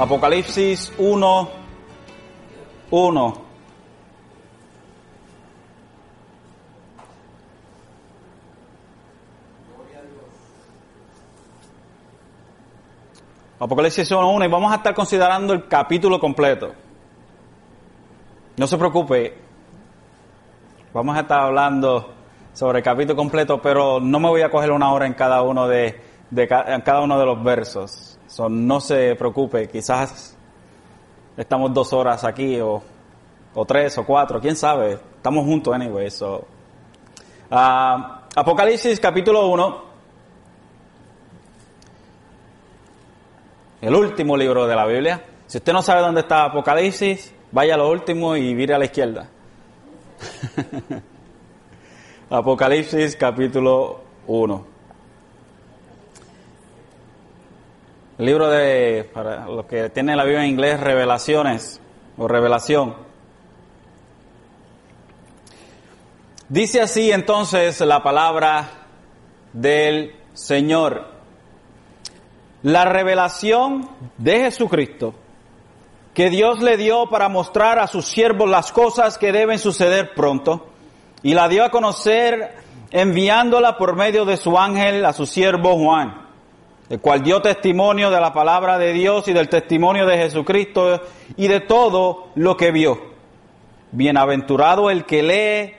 Apocalipsis 1, 1. Apocalipsis 1, 1 y vamos a estar considerando el capítulo completo. No se preocupe, vamos a estar hablando sobre el capítulo completo, pero no me voy a coger una hora en cada uno de, de en cada uno de los versos. So, no se preocupe, quizás estamos dos horas aquí o, o tres o cuatro, quién sabe. Estamos juntos anyway. So. Uh, Apocalipsis capítulo 1. El último libro de la Biblia. Si usted no sabe dónde está Apocalipsis, vaya a lo último y vire a la izquierda. Apocalipsis capítulo 1. El libro de, para los que tienen la Biblia en inglés, Revelaciones o Revelación. Dice así entonces la palabra del Señor. La revelación de Jesucristo que Dios le dio para mostrar a sus siervos las cosas que deben suceder pronto y la dio a conocer enviándola por medio de su ángel a su siervo Juan el cual dio testimonio de la palabra de Dios y del testimonio de Jesucristo y de todo lo que vio. Bienaventurado el que lee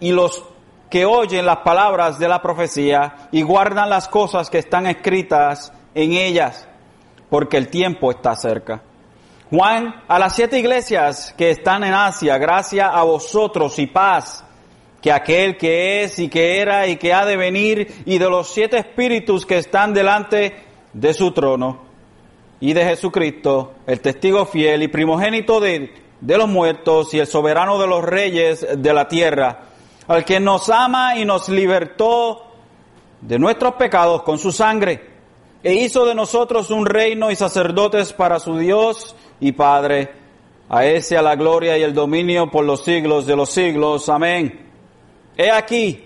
y los que oyen las palabras de la profecía y guardan las cosas que están escritas en ellas, porque el tiempo está cerca. Juan, a las siete iglesias que están en Asia, gracia a vosotros y paz que aquel que es y que era y que ha de venir y de los siete espíritus que están delante de su trono y de Jesucristo, el testigo fiel y primogénito de, de los muertos y el soberano de los reyes de la tierra, al que nos ama y nos libertó de nuestros pecados con su sangre, e hizo de nosotros un reino y sacerdotes para su Dios y Padre. A ese a la gloria y el dominio por los siglos de los siglos. Amén. He aquí,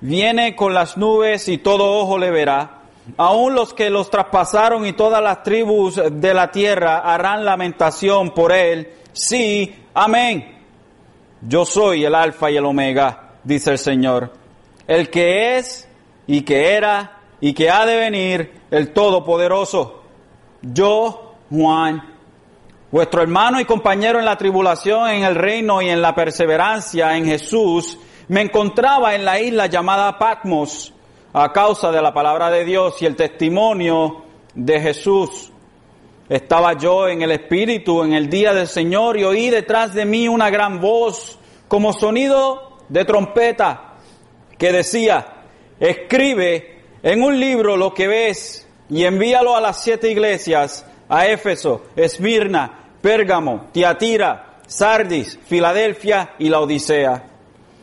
viene con las nubes y todo ojo le verá. Aún los que los traspasaron y todas las tribus de la tierra harán lamentación por él. Sí, amén. Yo soy el alfa y el omega, dice el Señor. El que es y que era y que ha de venir, el Todopoderoso. Yo, Juan, vuestro hermano y compañero en la tribulación, en el reino y en la perseverancia en Jesús, me encontraba en la isla llamada Patmos a causa de la palabra de Dios y el testimonio de Jesús. Estaba yo en el Espíritu en el día del Señor y oí detrás de mí una gran voz como sonido de trompeta que decía, escribe en un libro lo que ves y envíalo a las siete iglesias, a Éfeso, Esmirna, Pérgamo, Tiatira, Sardis, Filadelfia y la Odisea.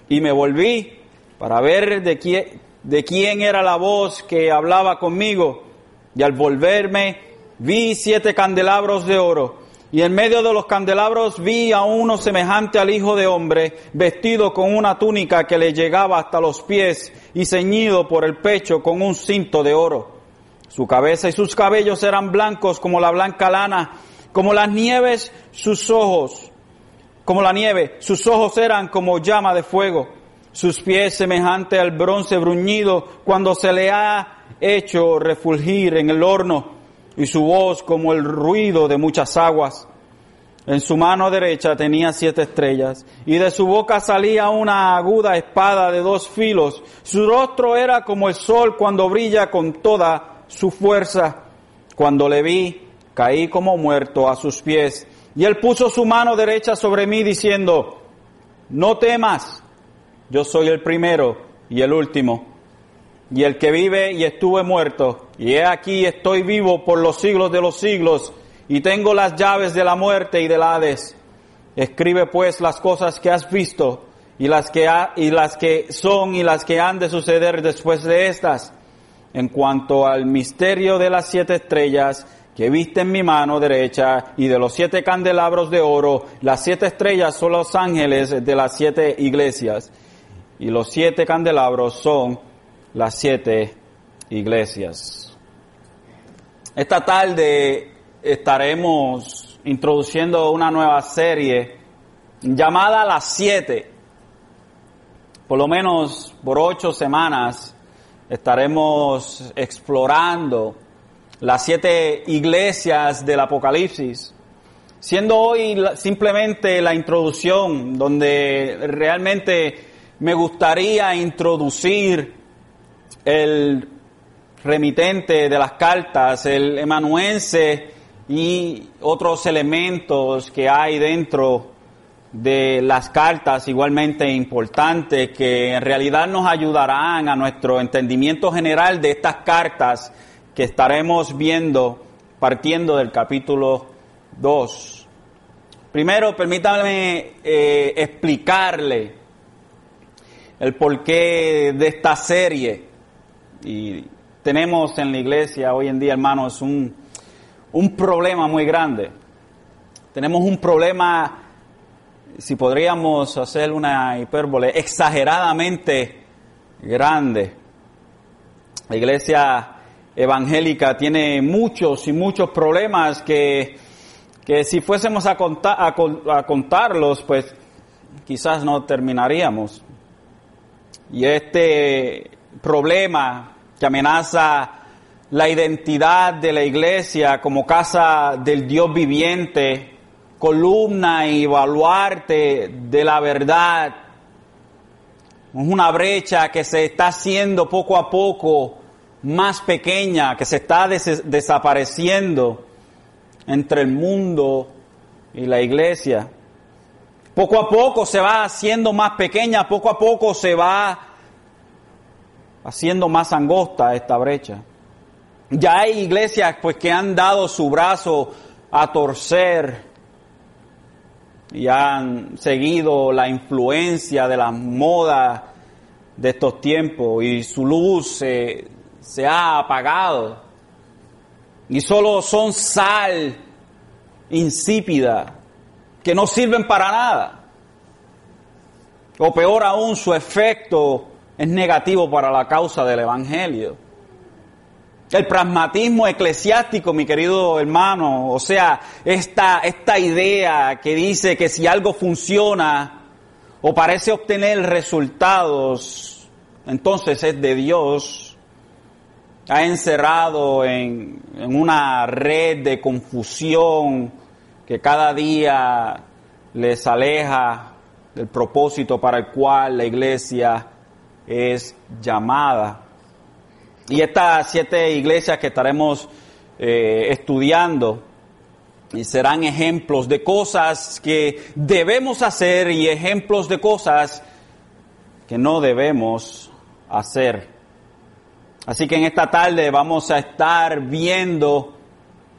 Y me volví para ver de quién, de quién era la voz que hablaba conmigo. Y al volverme vi siete candelabros de oro. Y en medio de los candelabros vi a uno semejante al Hijo de Hombre, vestido con una túnica que le llegaba hasta los pies y ceñido por el pecho con un cinto de oro. Su cabeza y sus cabellos eran blancos como la blanca lana, como las nieves sus ojos como la nieve, sus ojos eran como llama de fuego, sus pies semejante al bronce bruñido cuando se le ha hecho refulgir en el horno, y su voz como el ruido de muchas aguas. En su mano derecha tenía siete estrellas, y de su boca salía una aguda espada de dos filos. Su rostro era como el sol cuando brilla con toda su fuerza. Cuando le vi, caí como muerto a sus pies. Y él puso su mano derecha sobre mí diciendo, no temas, yo soy el primero y el último, y el que vive y estuve muerto, y he aquí estoy vivo por los siglos de los siglos, y tengo las llaves de la muerte y del Hades. Escribe pues las cosas que has visto, y las que, ha, y las que son y las que han de suceder después de estas. En cuanto al misterio de las siete estrellas, que viste en mi mano derecha y de los siete candelabros de oro, las siete estrellas son los ángeles de las siete iglesias y los siete candelabros son las siete iglesias. Esta tarde estaremos introduciendo una nueva serie llamada Las Siete. Por lo menos por ocho semanas estaremos explorando las siete iglesias del Apocalipsis, siendo hoy simplemente la introducción donde realmente me gustaría introducir el remitente de las cartas, el emanuense y otros elementos que hay dentro de las cartas igualmente importantes que en realidad nos ayudarán a nuestro entendimiento general de estas cartas que estaremos viendo partiendo del capítulo 2. Primero, permítame eh, explicarle el porqué de esta serie. Y tenemos en la iglesia hoy en día, hermanos, un, un problema muy grande. Tenemos un problema, si podríamos hacer una hipérbole, exageradamente grande. La iglesia evangélica tiene muchos y muchos problemas que, que si fuésemos a, contar, a, contarlos, pues quizás no terminaríamos. Y este problema que amenaza la identidad de la iglesia como casa del Dios viviente, columna y baluarte de la verdad, es una brecha que se está haciendo poco a poco más pequeña que se está desapareciendo entre el mundo y la iglesia. Poco a poco se va haciendo más pequeña, poco a poco se va haciendo más angosta esta brecha. Ya hay iglesias pues que han dado su brazo a torcer y han seguido la influencia de la moda de estos tiempos y su luz se, se ha apagado y solo son sal insípida que no sirven para nada. O peor aún, su efecto es negativo para la causa del Evangelio. El pragmatismo eclesiástico, mi querido hermano, o sea, esta, esta idea que dice que si algo funciona o parece obtener resultados, entonces es de Dios, ha encerrado en, una red de confusión que cada día les aleja del propósito para el cual la iglesia es llamada. Y estas siete iglesias que estaremos eh, estudiando serán ejemplos de cosas que debemos hacer y ejemplos de cosas que no debemos hacer. Así que en esta tarde vamos a estar viendo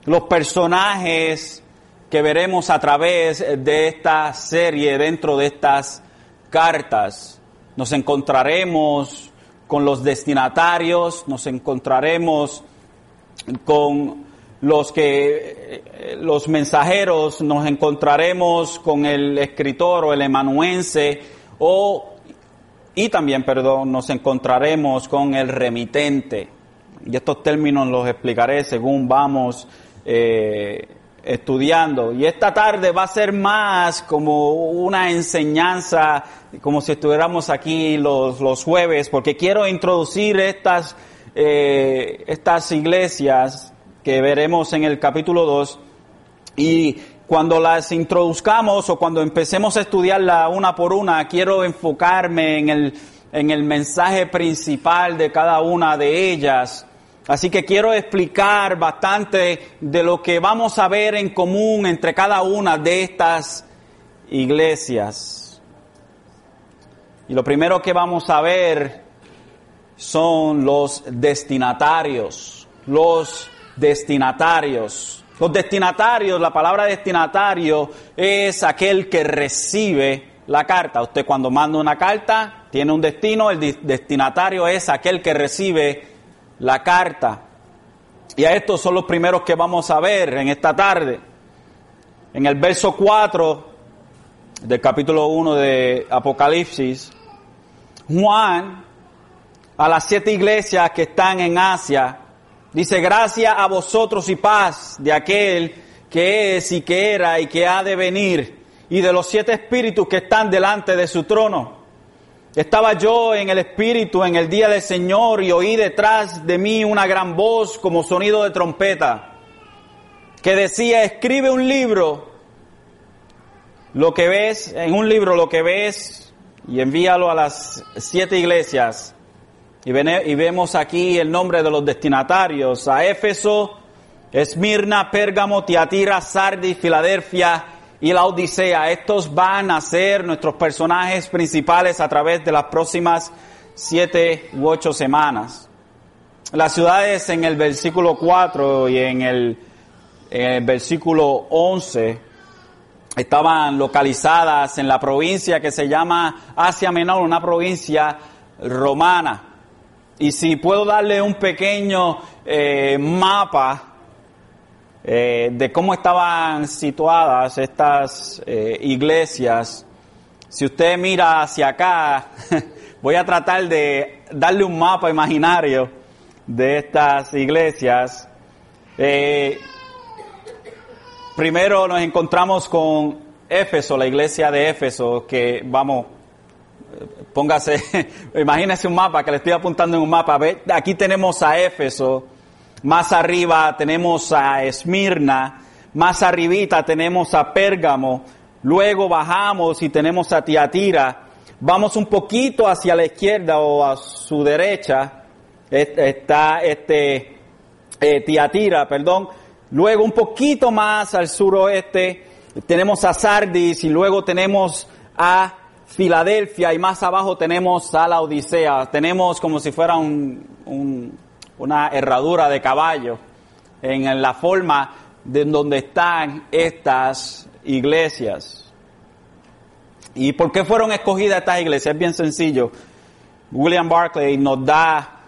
los personajes que veremos a través de esta serie, dentro de estas cartas. Nos encontraremos con los destinatarios, nos encontraremos con los que los mensajeros, nos encontraremos con el escritor o el emanuense o y también, perdón, nos encontraremos con el remitente. Y estos términos los explicaré según vamos eh, estudiando. Y esta tarde va a ser más como una enseñanza, como si estuviéramos aquí los, los jueves, porque quiero introducir estas, eh, estas iglesias que veremos en el capítulo 2 y cuando las introduzcamos o cuando empecemos a estudiarla una por una, quiero enfocarme en el, en el mensaje principal de cada una de ellas. Así que quiero explicar bastante de lo que vamos a ver en común entre cada una de estas iglesias. Y lo primero que vamos a ver son los destinatarios, los destinatarios. Los destinatarios, la palabra destinatario es aquel que recibe la carta. Usted cuando manda una carta tiene un destino, el destinatario es aquel que recibe la carta. Y a estos son los primeros que vamos a ver en esta tarde. En el verso 4 del capítulo 1 de Apocalipsis, Juan a las siete iglesias que están en Asia Dice, gracia a vosotros y paz de aquel que es y que era y que ha de venir, y de los siete espíritus que están delante de su trono. Estaba yo en el espíritu en el día del Señor y oí detrás de mí una gran voz como sonido de trompeta, que decía, escribe un libro, lo que ves, en un libro lo que ves, y envíalo a las siete iglesias y, vemos aquí el nombre de los destinatarios, a Éfeso, Esmirna, Pérgamo, Tiatira, Sardis, Filadelfia y la Odisea. Estos van a ser nuestros personajes principales a través de las próximas siete u ocho semanas. Las ciudades en el versículo 4 y en el, versículo 11 estaban localizadas en la provincia que se llama Asia Menor, una provincia romana. Y si puedo darle un pequeño eh, mapa eh, de cómo estaban situadas estas eh, iglesias, si usted mira hacia acá, voy a tratar de darle un mapa imaginario de estas iglesias. primero nos encontramos con Éfeso, la iglesia de Éfeso, que vamos, Póngase, imagínese un mapa que le estoy apuntando en un mapa. Aquí tenemos a Éfeso, más arriba tenemos a Esmirna, más arribita tenemos a Pérgamo, luego bajamos y tenemos a Tiatira, vamos un poquito hacia la izquierda o a su derecha, está este eh, Tiatira, perdón, luego un poquito más al suroeste tenemos a Sardis y luego tenemos a Filadelfia y más abajo tenemos a la Odisea. Tenemos como si fuera un, una herradura de caballo en la forma de donde están estas iglesias. ¿Y por qué fueron escogidas estas iglesias? Es bien sencillo. William Barclay nos da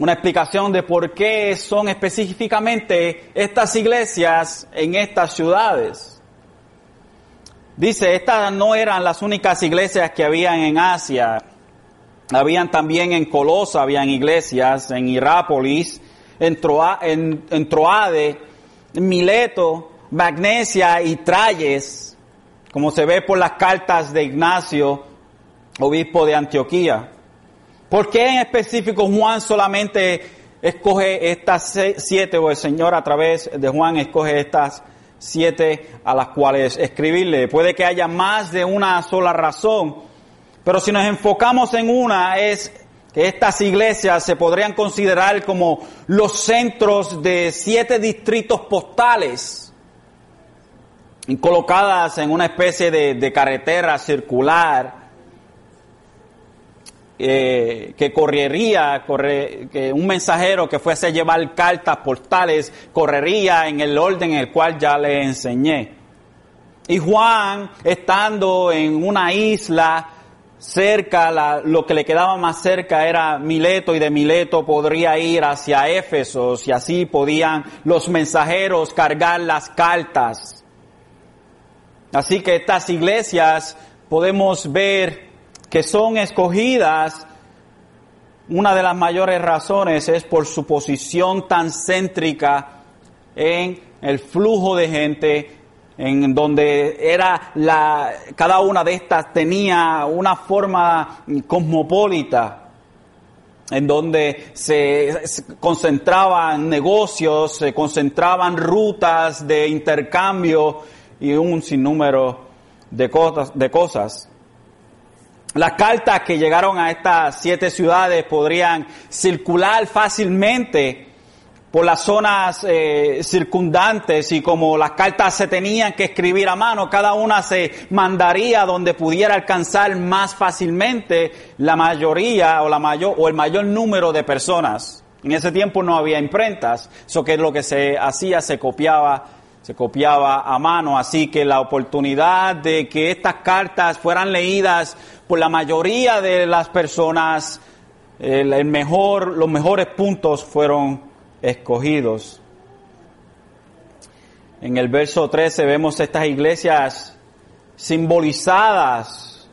una explicación de por qué son específicamente estas iglesias en estas ciudades. Dice, estas no eran las únicas iglesias que habían en Asia. Habían también en Colosa, habían iglesias, en Irápolis, en, en, Troade, en Mileto, Magnesia y Trayes, como se ve por las cartas de Ignacio, obispo de Antioquía. ¿Por qué en específico Juan solamente escoge estas siete, o el Señor a través de Juan escoge estas siete a las cuales escribirle. Puede que haya más de una sola razón, pero si nos enfocamos en una es que estas iglesias se podrían considerar como los centros de siete distritos postales colocadas en una especie de, de carretera circular eh, que correría, corre, que un mensajero que fuese a llevar cartas portales, correría en el orden en el cual ya le enseñé. Y Juan, estando en una isla cerca, lo que le quedaba más cerca era Mileto y de Mileto podría ir hacia Éfeso y así podían los mensajeros cargar las cartas. Así que estas iglesias podemos ver que son escogidas, una de las mayores razones es por su posición tan céntrica en el flujo de gente, en donde era la, cada una de estas tenía una forma cosmopolita, en donde se, concentraban negocios, se concentraban rutas de intercambio y un sinnúmero de cosas. De cosas. Las cartas que llegaron a estas siete ciudades podrían circular fácilmente por las zonas eh, circundantes y como las cartas se tenían que escribir a mano, cada una se mandaría donde pudiera alcanzar más fácilmente la mayoría o la mayor o el mayor número de personas. En ese tiempo no había imprentas, eso que lo que se hacía, se copiaba se copiaba a mano, así que la oportunidad de que estas cartas fueran leídas por la mayoría de las personas, el, mejor, los mejores puntos fueron escogidos. En el verso 13 vemos estas iglesias simbolizadas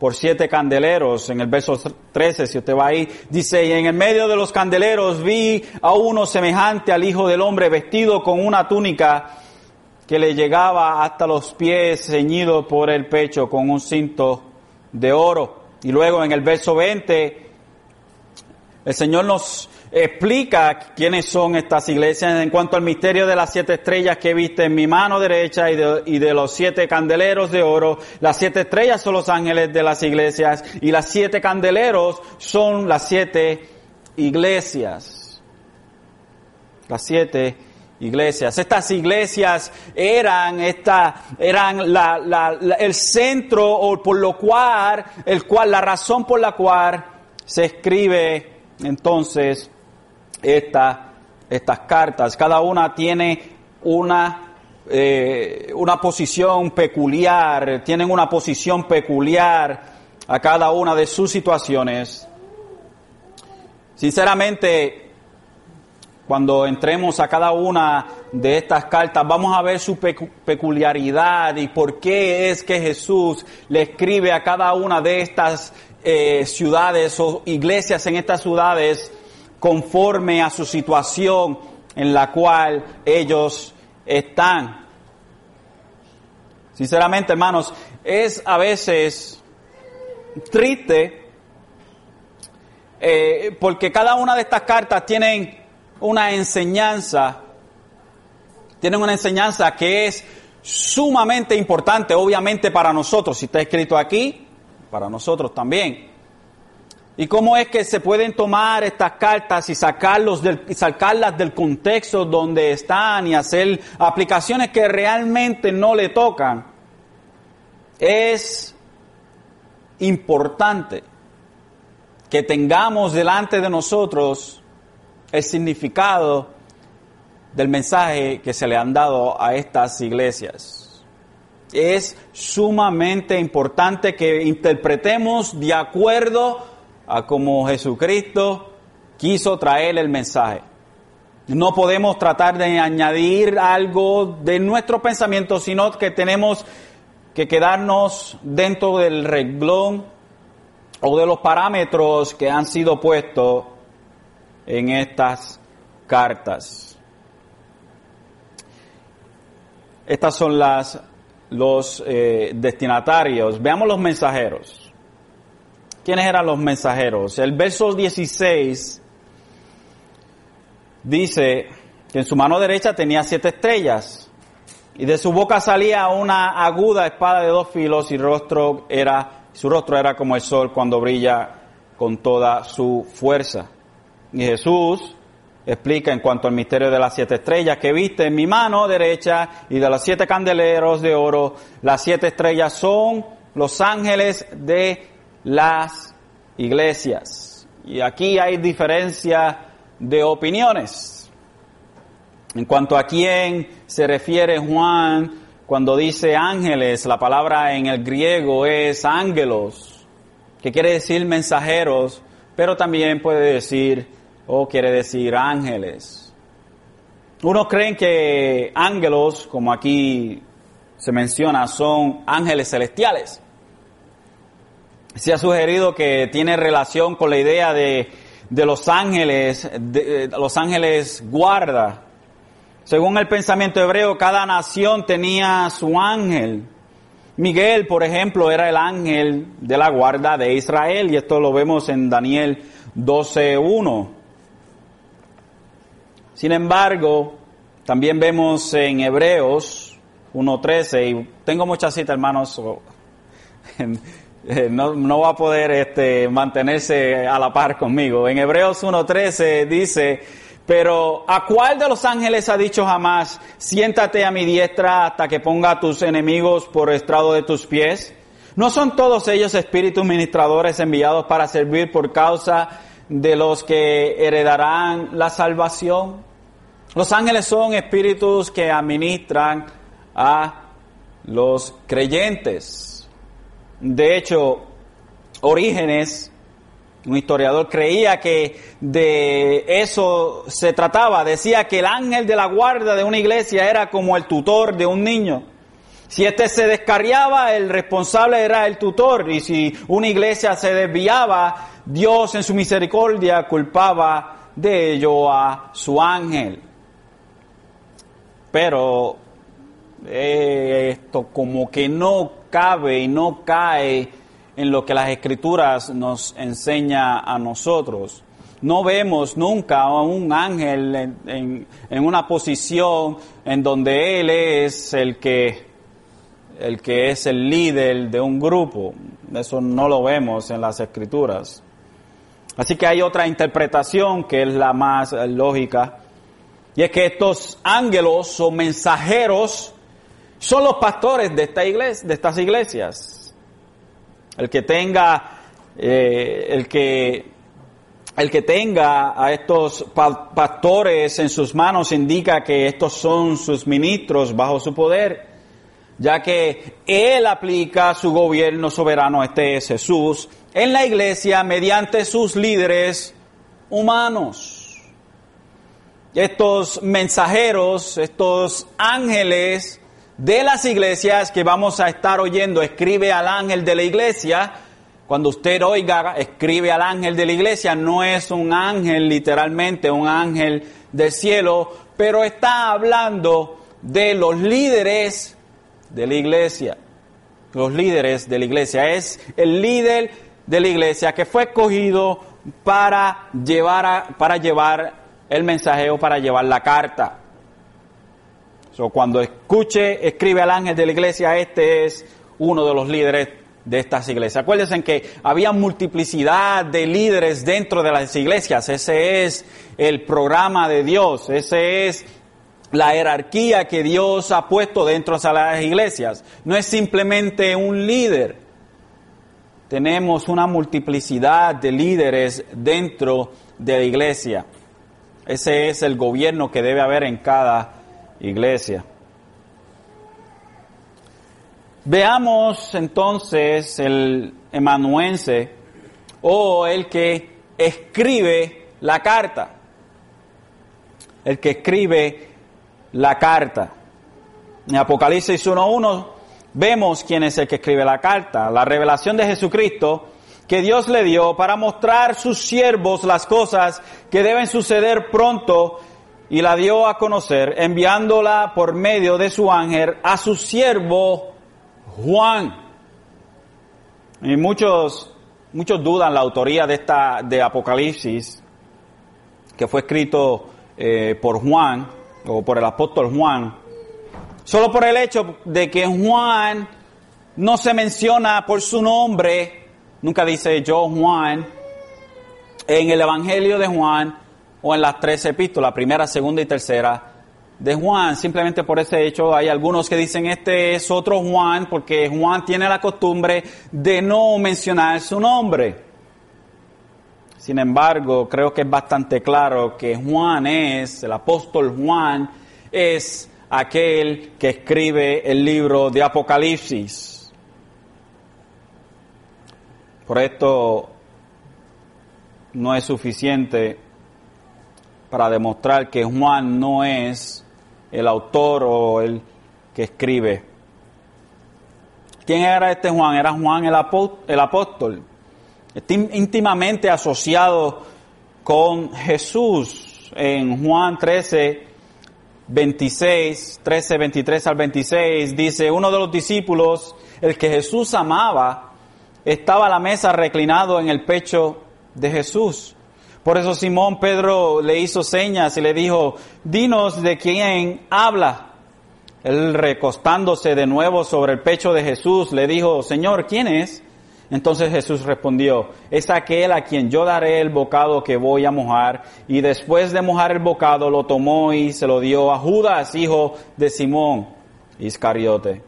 por siete candeleros. En el verso 13, si usted va ahí, dice, y en el medio de los candeleros vi a uno semejante al Hijo del Hombre vestido con una túnica que le llegaba hasta los pies, ceñido por el pecho con un cinto de oro. Y luego en el verso 20, el Señor nos explica quiénes son estas iglesias en cuanto al misterio de las siete estrellas que viste en mi mano derecha y de, y de, los siete candeleros de oro. Las siete estrellas son los ángeles de las iglesias y las siete candeleros son las siete iglesias. Las siete iglesias. Estas iglesias eran esta, eran la, la, la, el centro o por lo cual, el cual, la razón por la cual se escribe entonces esta, estas cartas. Cada una tiene una, eh, una posición peculiar, tienen una posición peculiar a cada una de sus situaciones. Sinceramente, cuando entremos a cada una de estas cartas, vamos a ver su peculiaridad y por qué es que Jesús le escribe a cada una de estas eh, ciudades o iglesias en estas ciudades conforme a su situación en la cual ellos están. Sinceramente, hermanos, es a veces triste eh, porque cada una de estas cartas tienen una enseñanza, tienen una enseñanza que es sumamente importante, obviamente para nosotros, si está escrito aquí, para nosotros también. ¿Y cómo es que se pueden tomar estas cartas y, sacarlos del, y sacarlas del contexto donde están y hacer aplicaciones que realmente no le tocan? Es importante que tengamos delante de nosotros el significado del mensaje que se le han dado a estas iglesias. Es sumamente importante que interpretemos de acuerdo a como Jesucristo quiso traer el mensaje. No podemos tratar de añadir algo de nuestro pensamiento, sino que tenemos que quedarnos dentro del reglón o de los parámetros que han sido puestos en estas cartas. Estas son las los eh, destinatarios. Veamos los mensajeros. ¿Quiénes eran los mensajeros? El verso 16 dice que en su mano derecha tenía siete estrellas y de su boca salía una aguda espada de dos filos y rostro era, su rostro era como el sol cuando brilla con toda su fuerza. Y Jesús explica en cuanto al misterio de las siete estrellas que viste en mi mano derecha y de los siete candeleros de oro. Las siete estrellas son los ángeles de las iglesias. Y aquí hay diferencia de opiniones. En cuanto a quién se refiere Juan cuando dice ángeles, la palabra en el griego es ángelos, que quiere decir mensajeros, pero también puede decir o quiere decir ángeles. Unos creen que ángelos, como aquí se menciona, son ángeles celestiales se ha sugerido que tiene relación con la idea de, los ángeles, de, los ángeles guarda. Según el pensamiento hebreo, cada nación tenía su ángel. Miguel, por ejemplo, era el ángel de la guarda de Israel y esto lo vemos en Daniel 12.1. Sin embargo, también vemos en Hebreos 1.13 y tengo muchas citas, hermanos, no, no, va a poder este, mantenerse a la par conmigo. En Hebreos 1.13 dice, pero ¿a cuál de los ángeles ha dicho jamás, siéntate a mi diestra hasta que ponga a tus enemigos por estrado de tus pies? ¿No son todos ellos espíritus ministradores enviados para servir por causa de los que heredarán la salvación? Los ángeles son espíritus que administran a los creyentes. De hecho, Orígenes, un historiador, creía que de eso se trataba. Decía que el ángel de la guarda de una iglesia era como el tutor de un niño. Si este se descarriaba, el responsable era el tutor. Y si una iglesia se desviaba, Dios en su misericordia culpaba de ello a su ángel. Pero eh, esto como que no cabe y no cae en lo que las escrituras nos enseña a nosotros. No vemos nunca a un ángel en, en una posición en donde él es el que el que es el líder de un grupo. Eso no lo vemos en las escrituras. Así que hay otra interpretación que es la más lógica, y es que estos ángeles o mensajeros son los pastores de, esta iglesia, de estas iglesias. El que tenga, eh, el que, el que tenga a estos pastores en sus manos indica que estos son sus ministros bajo su poder ya que Él aplica su gobierno soberano, este es Jesús, en la iglesia mediante sus líderes humanos. Estos mensajeros, estos ángeles de las iglesias que vamos a estar oyendo, escribe al ángel de la iglesia, cuando usted oiga, escribe al ángel de la iglesia, no es un ángel literalmente, un ángel del cielo, pero está hablando de los líderes de la iglesia, los líderes de la iglesia. Es el líder de la iglesia que fue escogido para llevar, para llevar el mensaje o para llevar la carta. So, cuando escuche, escribe al ángel de la iglesia, este es uno de los líderes de estas iglesias. Acuérdense que había multiplicidad de líderes dentro de las iglesias. Ese es el programa de Dios. Ese es la jerarquía que Dios ha puesto dentro de las iglesias. No es simplemente un líder. Tenemos una multiplicidad de líderes dentro de la iglesia. Ese es el gobierno que debe haber en cada iglesia. Veamos entonces el emanuense o el que escribe la carta. El que escribe la carta. En Apocalipsis 1.1 vemos quién es el que escribe la carta, la revelación de Jesucristo que Dios le dio para mostrar sus siervos las cosas que deben suceder pronto y la dio a conocer enviándola por medio de su ángel a su siervo Juan. Y muchos, muchos dudan la autoría de esta, de Apocalipsis, que fue escrito eh, por Juan, o por el apóstol Juan, solo por el hecho de que Juan no se menciona por su nombre, nunca dice yo Juan, en el Evangelio de Juan o en las tres epístolas, primera, segunda y tercera de Juan. Simplemente por ese hecho hay algunos que dicen este es otro Juan porque Juan tiene la costumbre de no mencionar su nombre. Sin embargo, creo que es bastante claro que Juan es, el apóstol Juan, es aquel que escribe el libro de Apocalipsis. Por esto no es suficiente para demostrar que Juan no es el autor o el que escribe. ¿Quién era este Juan? Era Juan el apóstol. Está íntimamente asociado con Jesús en Juan 13, 26, 13, 23 al 26, dice, uno de los discípulos, el que Jesús amaba, estaba la mesa reclinado en el pecho de Jesús. Por eso Simón Pedro le hizo señas y le dijo, dinos de quién habla. Él recostándose de nuevo sobre el pecho de Jesús, le dijo, Señor, ¿quién es? Entonces Jesús respondió, es aquel a quien yo daré el bocado que voy a mojar. Y después de mojar el bocado lo tomó y se lo dio a Judas, hijo de Simón Iscariote.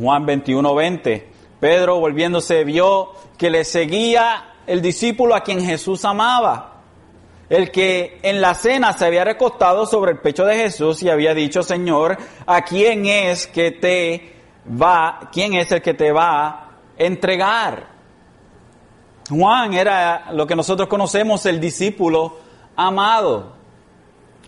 Juan 21, 20. Pedro volviéndose vio que le seguía el discípulo a quien Jesús amaba. El que en la cena se había recostado sobre el pecho de Jesús y había dicho, Señor, ¿a quién es que te va, quién es el que te va entregar. Juan era lo que nosotros conocemos el discípulo amado.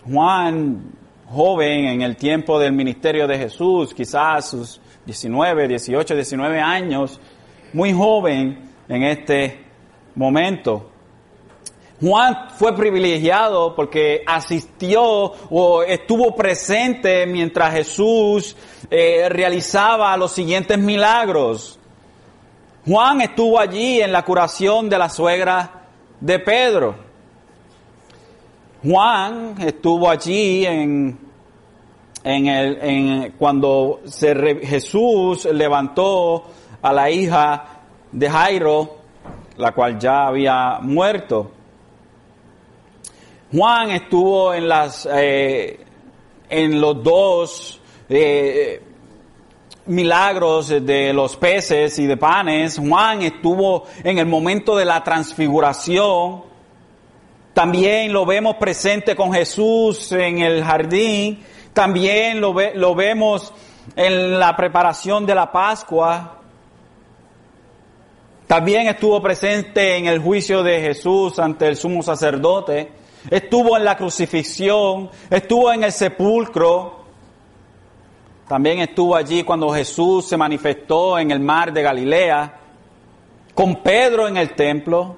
Juan, joven en el tiempo del ministerio de Jesús, quizás sus 19, 18, 19 años, muy joven en este momento. Juan fue privilegiado porque asistió o estuvo presente mientras Jesús eh, realizaba los siguientes milagros. Juan estuvo allí en la curación de la suegra de Pedro. Juan estuvo allí en, en el, en, cuando se Jesús levantó a la hija de Jairo, la cual ya había muerto. Juan estuvo en las eh, en los dos eh, milagros de los peces y de panes. Juan estuvo en el momento de la transfiguración. También lo vemos presente con Jesús en el jardín. También lo, lo vemos en la preparación de la Pascua. También estuvo presente en el juicio de Jesús ante el sumo sacerdote. Estuvo en la crucifixión. Estuvo en el sepulcro. También estuvo allí cuando Jesús se manifestó en el mar de Galilea. Con Pedro en el templo.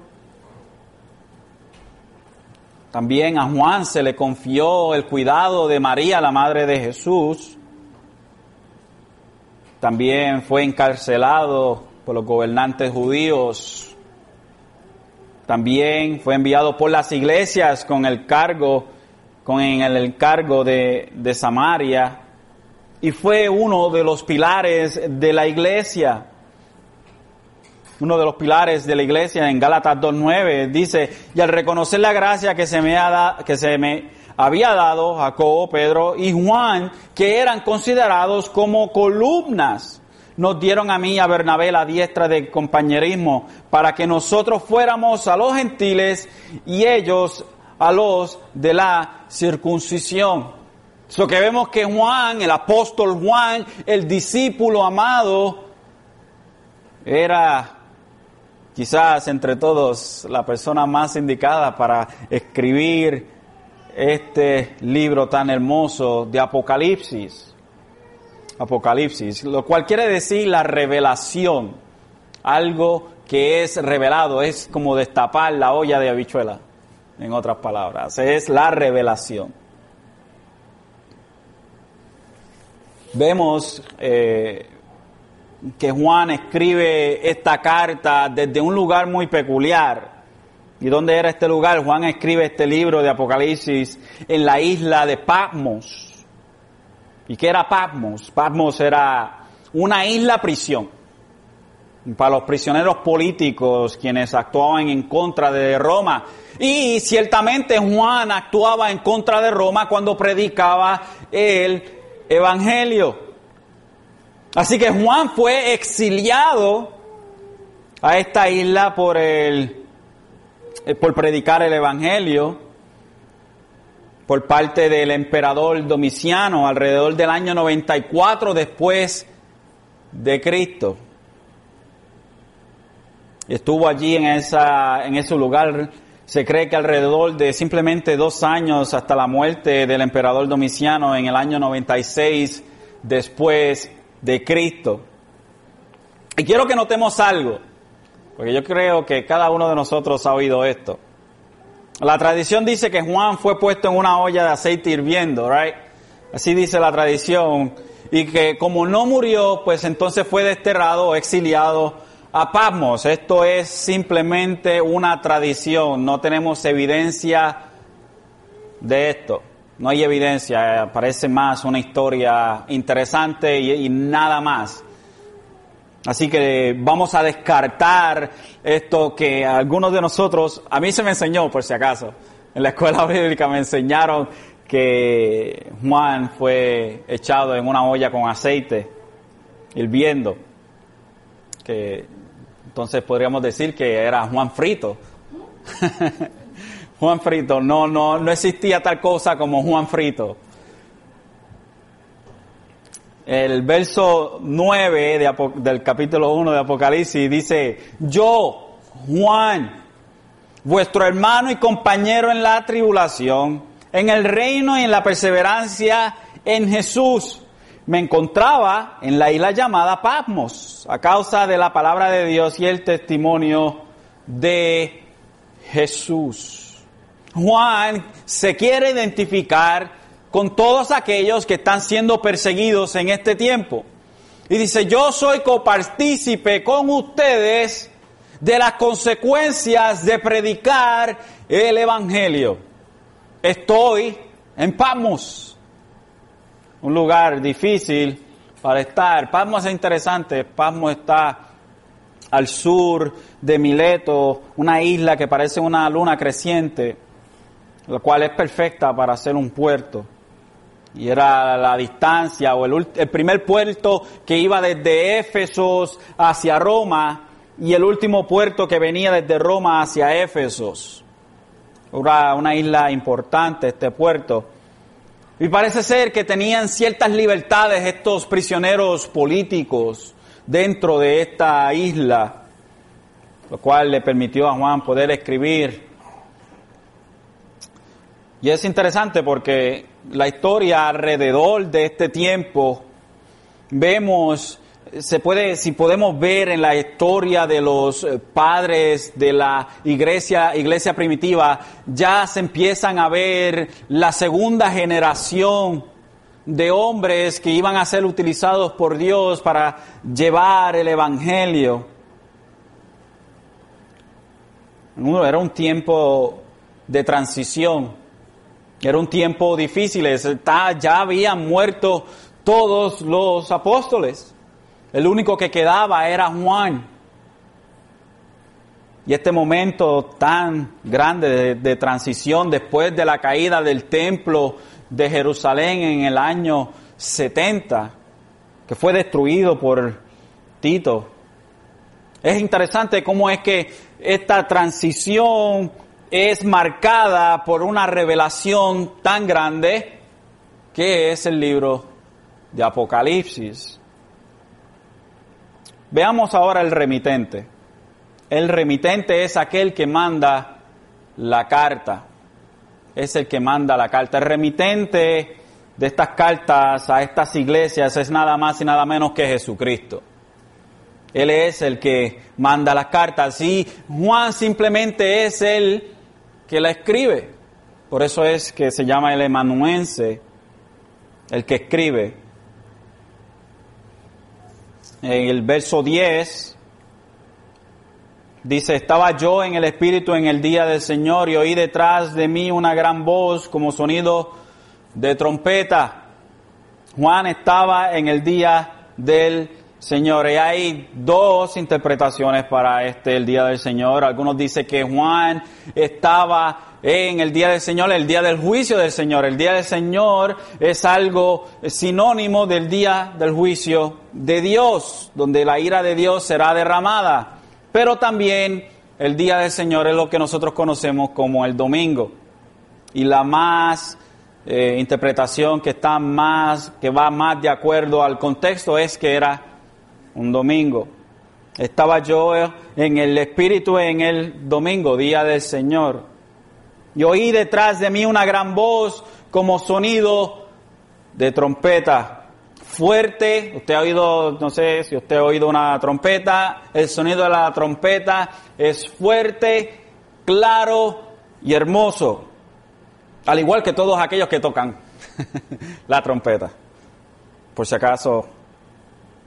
También a Juan se le confió el cuidado de María, la madre de Jesús. También fue encarcelado por los gobernantes judíos. También fue enviado por las iglesias con el cargo, con el, cargo de, de Samaria. Y fue uno de los pilares de la iglesia uno de los pilares de la iglesia en Gálatas 2.9, dice, y al reconocer la gracia que se me, ha que se me había dado Jacobo, Pedro y Juan, que eran considerados como columnas nos dieron a mí a Bernabé la diestra de compañerismo para que nosotros fuéramos a los gentiles y ellos a los de la circuncisión. Eso que vemos que Juan, el apóstol Juan, el discípulo amado, era quizás entre todos la persona más indicada para escribir este libro tan hermoso de Apocalipsis. Apocalipsis, lo cual quiere decir la revelación, algo que es revelado, es como destapar la olla de habichuela, en otras palabras, es la revelación. Vemos eh, que Juan escribe esta carta desde un lugar muy peculiar. ¿Y dónde era este lugar? Juan escribe este libro de Apocalipsis en la isla de Patmos. ¿Y qué era Patmos? Patmos era una isla prisión para los prisioneros políticos quienes actuaban en contra de Roma. Y ciertamente Juan actuaba en contra de Roma cuando predicaba el Evangelio. Así que Juan fue exiliado a esta isla por el por predicar el evangelio por parte del emperador Domiciano alrededor del año 94 después de Cristo. Estuvo allí en, esa, en ese lugar, se cree que alrededor de simplemente dos años hasta la muerte del emperador Domiciano en el año 96 después de Cristo. Y quiero que notemos algo, porque yo creo que cada uno de nosotros ha oído esto. La tradición dice que Juan fue puesto en una olla de aceite hirviendo, right? Así dice la tradición. Y que como no murió, pues entonces fue desterrado o exiliado a Patmos. Esto es simplemente una tradición. No tenemos evidencia de esto. No hay evidencia. Parece más una historia interesante y, nada más. Así que vamos a descartar esto que algunos de nosotros, a mí se me enseñó por si acaso, en la escuela bíblica me enseñaron que Juan fue echado en una olla con aceite, hirviendo, que entonces podríamos decir que era Juan frito. Juan frito, no, no, no existía tal cosa como Juan frito el verso 9 del capítulo 1 de Apocalipsis dice, yo, Juan, vuestro hermano y compañero en la tribulación, en el reino y en la perseverancia en Jesús. Me encontraba en la isla llamada Patmos a causa de la palabra de Dios y el testimonio de Jesús. Juan se quiere identificar con todos aquellos que están siendo perseguidos en este tiempo. Y dice, yo soy copartícipe con ustedes de las consecuencias de predicar el Evangelio. Estoy en Patmos, un lugar difícil para estar. Patmos es interesante, Patmos está al sur de Mileto, una isla que parece una luna creciente, la cual es perfecta para ser un puerto y era la distancia o el, el, primer puerto que iba desde Éfesos hacia Roma y el último puerto que venía desde Roma hacia Éfesos. Era una isla importante este puerto. Y parece ser que tenían ciertas libertades estos prisioneros políticos dentro de esta isla, lo cual le permitió a Juan poder escribir. Y es interesante porque la historia alrededor de este tiempo vemos se puede, si podemos ver en la historia de los eh, padres de la iglesia, iglesia primitiva, ya se empiezan a ver la segunda generación de hombres que iban a ser utilizados por Dios para llevar el evangelio. Era un tiempo de transición, era un tiempo difícil, ya habían muerto todos los apóstoles. El único que quedaba era Juan. Y este momento tan grande de, transición después de la caída del templo de Jerusalén en el año 70, que fue destruido por Tito. Es interesante cómo es que esta transición es marcada por una revelación tan grande que es el libro de Apocalipsis. Veamos ahora el remitente. El remitente es aquel que manda la carta. Es el que manda la carta. El remitente de estas cartas a estas iglesias es nada más y nada menos que Jesucristo. Él es el que manda las cartas y Juan simplemente es el que la escribe. Por eso es que se llama el emanuense, el que escribe en el verso 10, dice, estaba yo en el Espíritu en el día del Señor y oí detrás de mí una gran voz como sonido de trompeta. Juan estaba en el día del Señor. Y hay dos interpretaciones para este, el día del Señor. Algunos dicen que Juan estaba en el día del Señor, el día del juicio del Señor. El día del Señor es algo sinónimo del día del juicio de Dios, donde la ira de Dios será derramada. Pero también el día del Señor es lo que nosotros conocemos como el domingo. Y la más eh, interpretación que está más, que va más de acuerdo al contexto es que era un domingo. Estaba yo en el Espíritu en el domingo, día del Señor. Y oí detrás de mí una gran voz como sonido de trompeta fuerte. Usted ha oído, no sé si usted ha oído una trompeta. El sonido de la trompeta es fuerte, claro y hermoso. Al igual que todos aquellos que tocan la trompeta. Por si acaso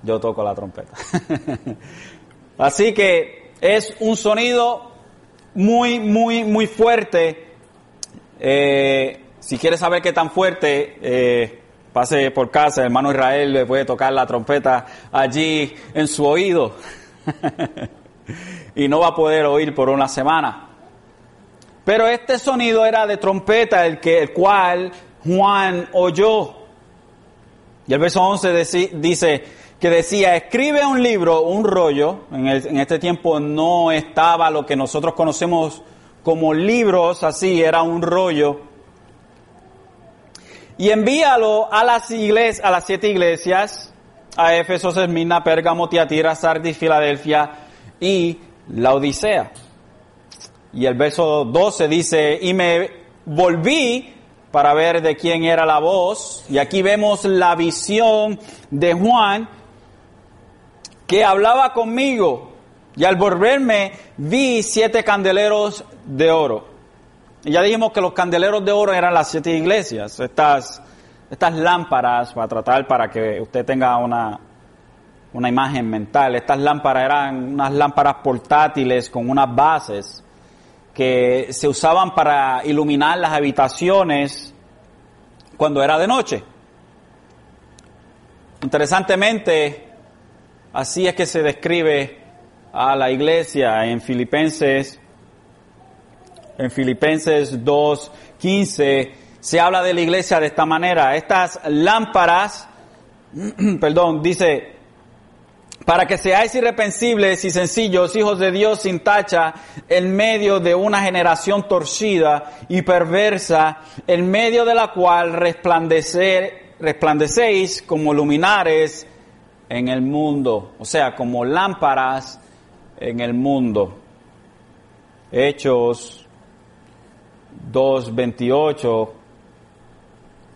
yo toco la trompeta. Así que es un sonido muy, muy, muy fuerte eh, si quiere saber qué tan fuerte, eh, pase por casa, hermano Israel le puede tocar la trompeta allí en su oído. y no va a poder oír por una semana. Pero este sonido era de trompeta, el, que, el cual Juan oyó. Y el verso 11 dice que decía, escribe un libro, un rollo, en, en este tiempo no estaba lo que nosotros conocemos como libros, así era un rollo. Y envíalo a las iglesias, a las siete iglesias, a Éfeso, Esmirna, Pérgamo, Tiatira, Sardis, Filadelfia y la Odisea. Y el verso 12 dice, y me volví para ver de quién era la voz. Y aquí vemos la visión de Juan que hablaba conmigo. Y al volverme vi siete candeleros de oro. Y ya dijimos que los candeleros de oro eran las siete iglesias, estas, estas lámparas, para tratar para que usted tenga una, una imagen mental. Estas lámparas eran unas lámparas portátiles con unas bases que se usaban para iluminar las habitaciones cuando era de noche. Interesantemente, así es que se describe a la iglesia en Filipenses, en Filipenses 2.15, se habla de la iglesia de esta manera. Estas lámparas, perdón, dice, para que seáis irrepensibles y sencillos, hijos de Dios sin tacha, en medio de una generación torcida y perversa, en medio de la cual resplandecer, resplandecéis como luminares en el mundo, o sea, como lámparas en el mundo. Hechos 2.28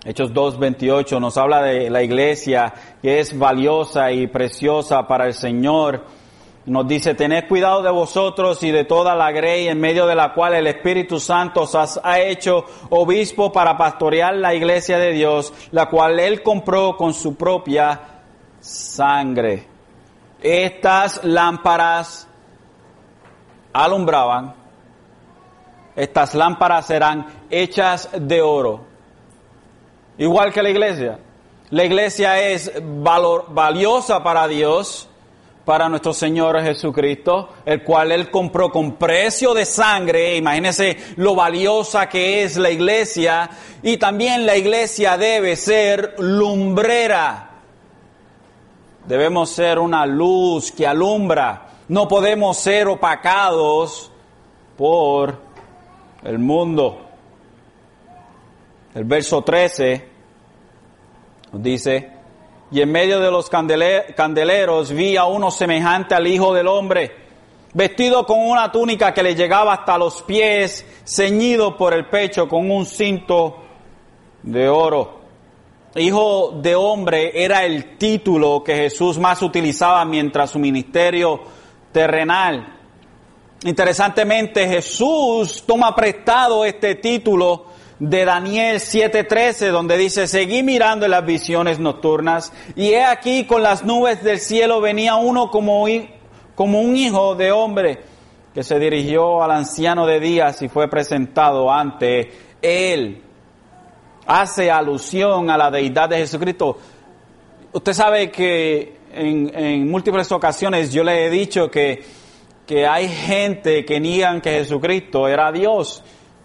Hechos 2.28 nos habla de la iglesia que es valiosa y preciosa para el Señor. Nos dice, tened cuidado de vosotros y de toda la grey en medio de la cual el Espíritu Santo os ha hecho obispo para pastorear la iglesia de Dios, la cual Él compró con su propia sangre. Estas lámparas alumbraban, estas lámparas eran hechas de oro igual que la iglesia. La iglesia es valor, valiosa para Dios, para nuestro Señor Jesucristo, el cual Él compró con precio de sangre. Imagínense lo valiosa que es la iglesia. Y también la iglesia debe ser lumbrera. Debemos ser una luz que alumbra. No podemos ser opacados por el mundo. El verso 13 dice, y en medio de los candeleros vi a uno semejante al Hijo del Hombre, vestido con una túnica que le llegaba hasta los pies, ceñido por el pecho con un cinto de oro. Hijo de hombre era el título que Jesús más utilizaba mientras su ministerio terrenal. Interesantemente, Jesús toma prestado este título de Daniel 7:13, donde dice, seguí mirando en las visiones nocturnas, y he aquí con las nubes del cielo venía uno como, como un hijo de hombre, que se dirigió al anciano de días y fue presentado ante él. Hace alusión a la deidad de Jesucristo. Usted sabe que en, múltiples ocasiones yo le he dicho que, que hay gente que niegan que Jesucristo era Dios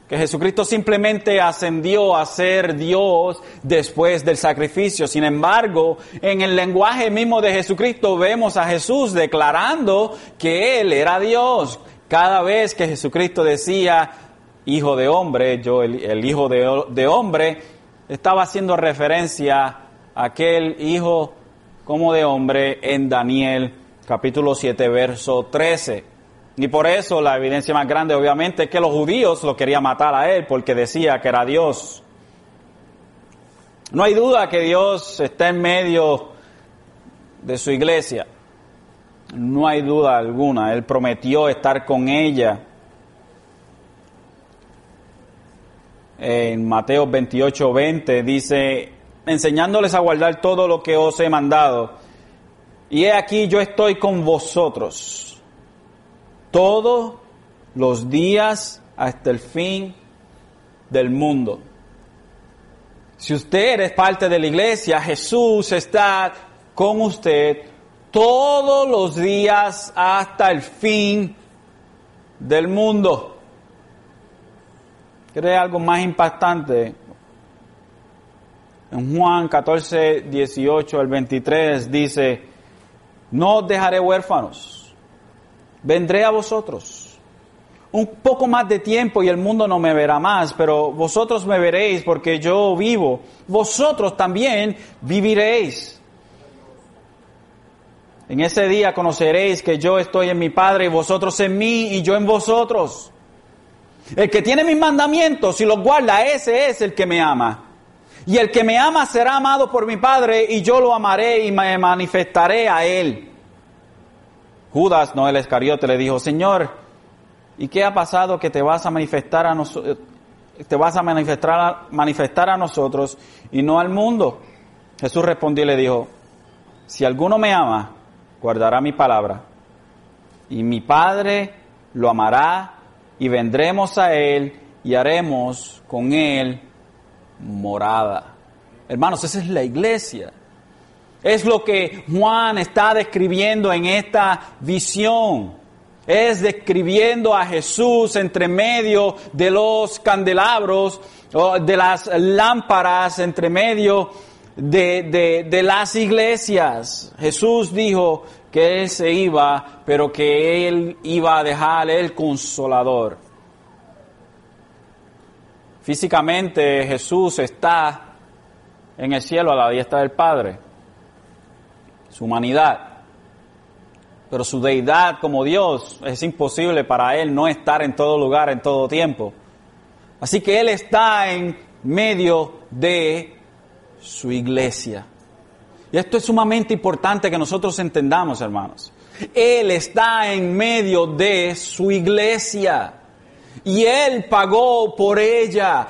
que Jesucristo simplemente ascendió a ser Dios después del sacrificio. Sin embargo, en el lenguaje mismo de Jesucristo vemos a Jesús declarando que Él era Dios. Cada vez que Jesucristo decía, hijo de hombre, yo el, hijo de, hombre, estaba haciendo referencia a aquel hijo como de hombre en Daniel capítulo 7, verso 13. Y por eso la evidencia más grande obviamente es que los judíos lo querían matar a él porque decía que era Dios. No hay duda que Dios está en medio de su iglesia. No hay duda alguna. Él prometió estar con ella. En Mateo 28, 20 dice, enseñándoles a guardar todo lo que os he mandado. Y he aquí yo estoy con vosotros todos los días hasta el fin del mundo. Si usted es parte de la iglesia, Jesús está con usted todos los días hasta el fin del mundo. ¿Cree algo más impactante? En Juan 14, 18 al 23 dice, no os dejaré huérfanos vendré a vosotros. Un poco más de tiempo y el mundo no me verá más, pero vosotros me veréis porque yo vivo. Vosotros también viviréis. En ese día conoceréis que yo estoy en mi Padre y vosotros en mí y yo en vosotros. El que tiene mis mandamientos y los guarda, ese es el que me ama. Y el que me ama será amado por mi Padre y yo lo amaré y me manifestaré a él. Judas, no el Escariote, le dijo, Señor, ¿y qué ha pasado que te vas a manifestar a nosotros? te vas a manifestar, manifestar a nosotros y no al mundo. Jesús respondió y le dijo, si alguno me ama, guardará mi palabra, y mi Padre lo amará, y vendremos a él y haremos con él morada. Hermanos, esa es la iglesia. Es lo que Juan está describiendo en esta visión. Es describiendo a Jesús entre medio de los candelabros, de las lámparas, entre medio de, de, las iglesias. Jesús dijo que Él se iba, pero que Él iba a dejar el consolador. Físicamente Jesús está en el cielo a la diestra del Padre, su humanidad. Pero su deidad como Dios es imposible para Él no estar en todo lugar, en todo tiempo. Así que Él está en medio de su iglesia. Y esto es sumamente importante que nosotros entendamos, hermanos. Él está en medio de su iglesia y Él pagó por ella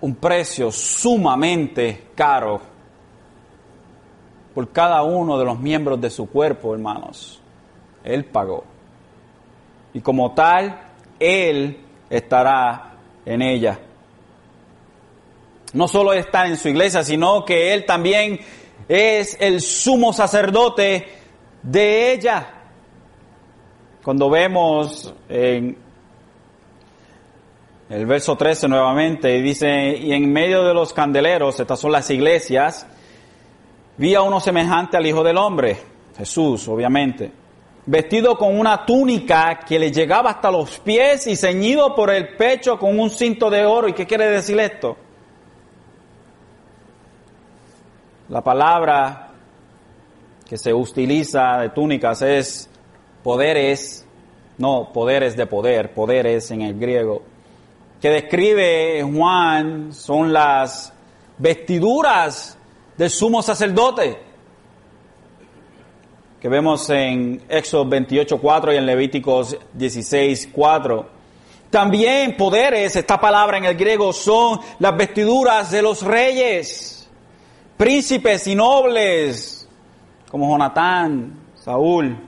un precio sumamente caro por cada uno de los miembros de su cuerpo, hermanos. Él pagó. Y como tal, Él estará en ella. No solo está en su iglesia, sino que Él también es el sumo sacerdote de ella. Cuando vemos en el verso 13 nuevamente, dice, y en medio de los candeleros, estas son las iglesias, vi a uno semejante al Hijo del Hombre, Jesús, obviamente, vestido con una túnica que le llegaba hasta los pies y ceñido por el pecho con un cinto de oro. ¿Y qué quiere decir esto? La palabra que se utiliza de túnicas es poderes, no poderes de poder, poderes en el griego, que describe Juan son las vestiduras del sumo sacerdote, que vemos en Éxodo 28.4 y en Levíticos 16.4. También poderes, esta palabra en el griego, son las vestiduras de los reyes príncipes y nobles, como Jonatán, Saúl.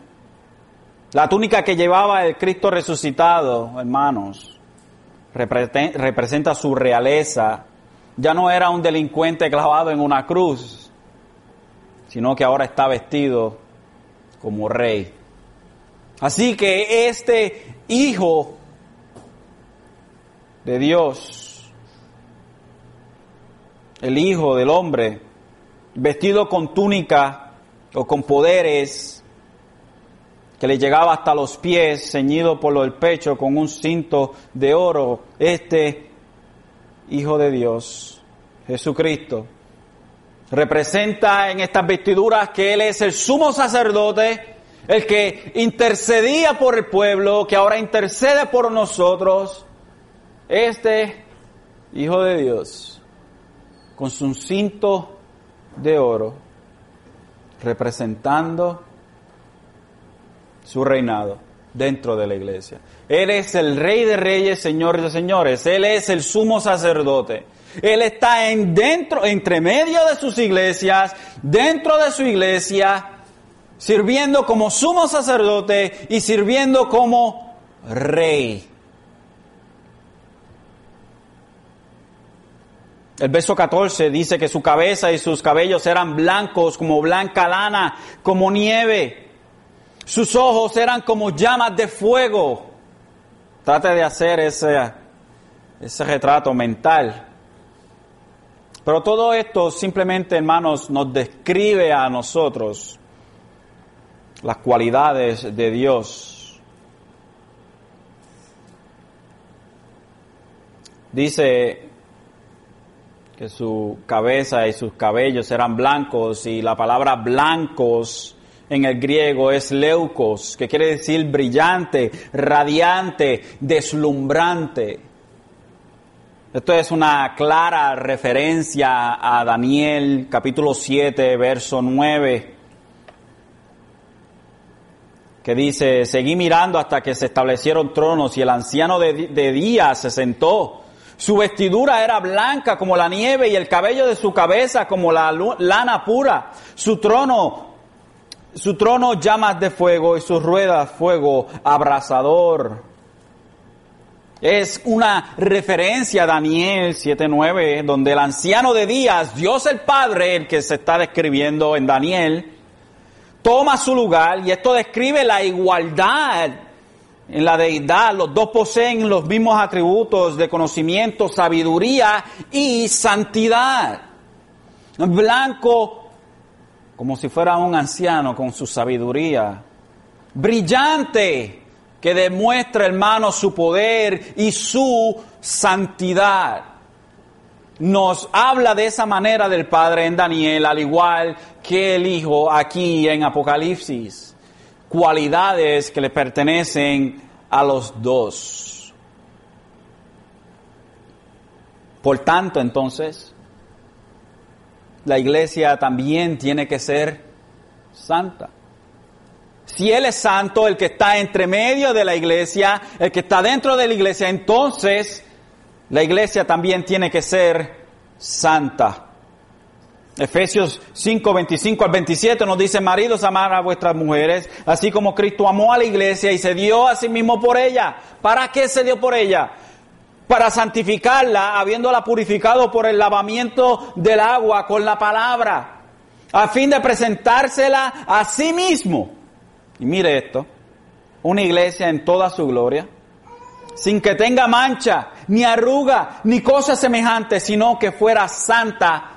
La túnica que llevaba el Cristo resucitado, hermanos, representa su realeza. Ya no era un delincuente clavado en una cruz, sino que ahora está vestido como rey. Así que este Hijo de Dios, el Hijo del Hombre, vestido con túnica o con poderes que le llegaba hasta los pies, ceñido por el pecho con un cinto de oro, este Hijo de Dios, Jesucristo, representa en estas vestiduras que Él es el sumo sacerdote, el que intercedía por el pueblo, que ahora intercede por nosotros, este Hijo de Dios, con su cinto de oro representando su reinado dentro de la iglesia. Él es el rey de reyes, señor de señores. Él es el sumo sacerdote. Él está en dentro, entre medio de sus iglesias, dentro de su iglesia, sirviendo como sumo sacerdote y sirviendo como rey. El verso 14 dice que su cabeza y sus cabellos eran blancos como blanca lana, como nieve. Sus ojos eran como llamas de fuego. Trate de hacer ese, ese retrato mental. Pero todo esto simplemente, hermanos, nos describe a nosotros las cualidades de Dios. Dice su cabeza y sus cabellos eran blancos y la palabra blancos en el griego es leucos, que quiere decir brillante, radiante, deslumbrante. Esto es una clara referencia a Daniel capítulo 7, verso 9, que dice, seguí mirando hasta que se establecieron tronos y el anciano de, de día se sentó. Su vestidura era blanca como la nieve y el cabello de su cabeza como la lana pura. Su trono su trono llamas de fuego y sus ruedas fuego abrasador. Es una referencia a Daniel 7.9, donde el anciano de días, Dios el Padre, el que se está describiendo en Daniel, toma su lugar y esto describe la igualdad en la deidad. Los dos poseen los mismos atributos de conocimiento, sabiduría y santidad. Blanco como si fuera un anciano con su sabiduría, brillante, que demuestra, hermano, su poder y su santidad. Nos habla de esa manera del Padre en Daniel, al igual que el Hijo aquí en Apocalipsis. Cualidades que le pertenecen a los dos. Por tanto, entonces, la iglesia también tiene que ser santa. Si Él es santo, el que está entre medio de la iglesia, el que está dentro de la iglesia, entonces la iglesia también tiene que ser santa. Efesios 5, 25 al 27 nos dice, maridos, amar a vuestras mujeres, así como Cristo amó a la iglesia y se dio a sí mismo por ella. ¿Para qué se dio por ella? para santificarla, habiéndola purificado por el lavamiento del agua con la palabra, a fin de presentársela a sí mismo. Y mire esto, una iglesia en toda su gloria, sin que tenga mancha, ni arruga, ni cosa semejante, sino que fuera santa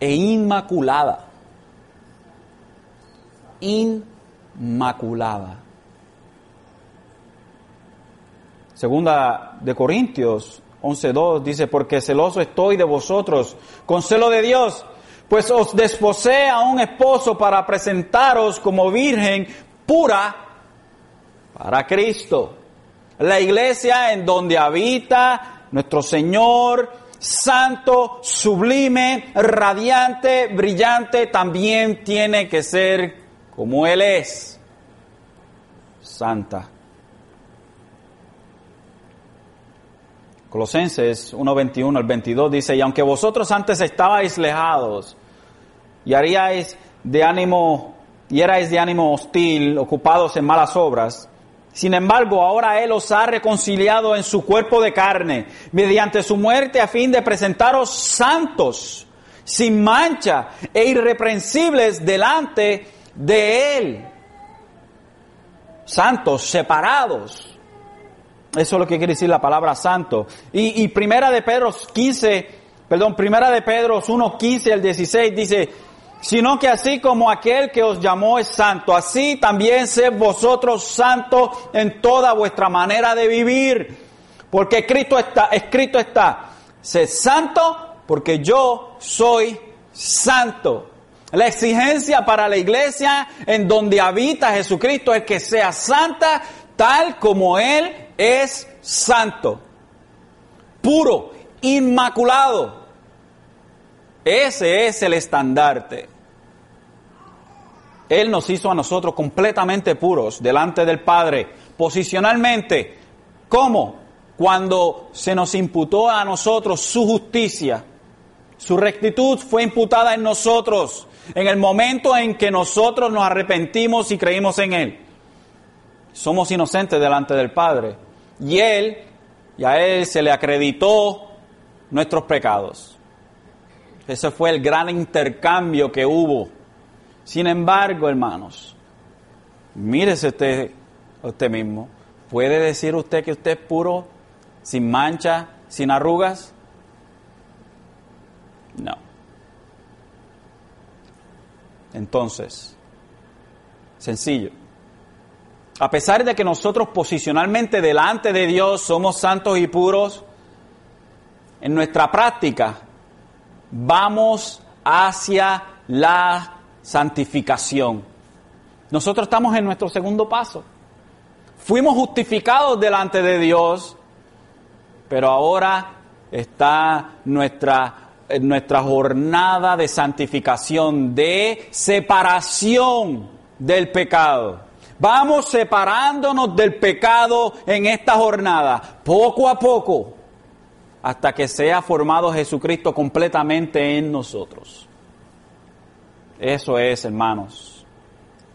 e inmaculada. Inmaculada. Segunda de Corintios 11.2 dice, porque celoso estoy de vosotros, con celo de Dios, pues os desposé a un esposo para presentaros como virgen pura para Cristo. La iglesia en donde habita nuestro Señor, santo, sublime, radiante, brillante, también tiene que ser como Él es, santa. Colosenses 1.21 al 22 dice, y aunque vosotros antes estabais lejados y haríais de ánimo, y erais de ánimo hostil, ocupados en malas obras, sin embargo, ahora Él os ha reconciliado en su cuerpo de carne, mediante su muerte, a fin de presentaros santos, sin mancha e irreprensibles delante de Él. Santos, separados, eso es lo que quiere decir la palabra santo. Y, primera de Pedro 15, perdón, primera de Pedro 1, 15 al 16 dice, sino que así como aquel que os llamó es santo, así también sed vosotros santos en toda vuestra manera de vivir. Porque Cristo está, escrito está, sed santo porque yo soy santo. La exigencia para la iglesia en donde habita Jesucristo es que sea santa tal como Él es santo, puro, inmaculado. Ese es el estandarte. Él nos hizo a nosotros completamente puros delante del Padre, posicionalmente. ¿Cómo? Cuando se nos imputó a nosotros su justicia, su rectitud fue imputada en nosotros en el momento en que nosotros nos arrepentimos y creímos en Él somos inocentes delante del Padre. Y Él, y a Él se le acreditó nuestros pecados. Ese fue el gran intercambio que hubo. Sin embargo, hermanos, mírese usted, usted mismo. ¿Puede decir usted que usted es puro, sin mancha, sin arrugas? No. Entonces, sencillo. A pesar de que nosotros posicionalmente delante de Dios somos santos y puros, en nuestra práctica vamos hacia la santificación. Nosotros estamos en nuestro segundo paso. Fuimos justificados delante de Dios, pero ahora está nuestra, nuestra jornada de santificación, de separación del pecado. Vamos separándonos del pecado en esta jornada, poco a poco, hasta que sea formado Jesucristo completamente en nosotros. Eso es, hermanos.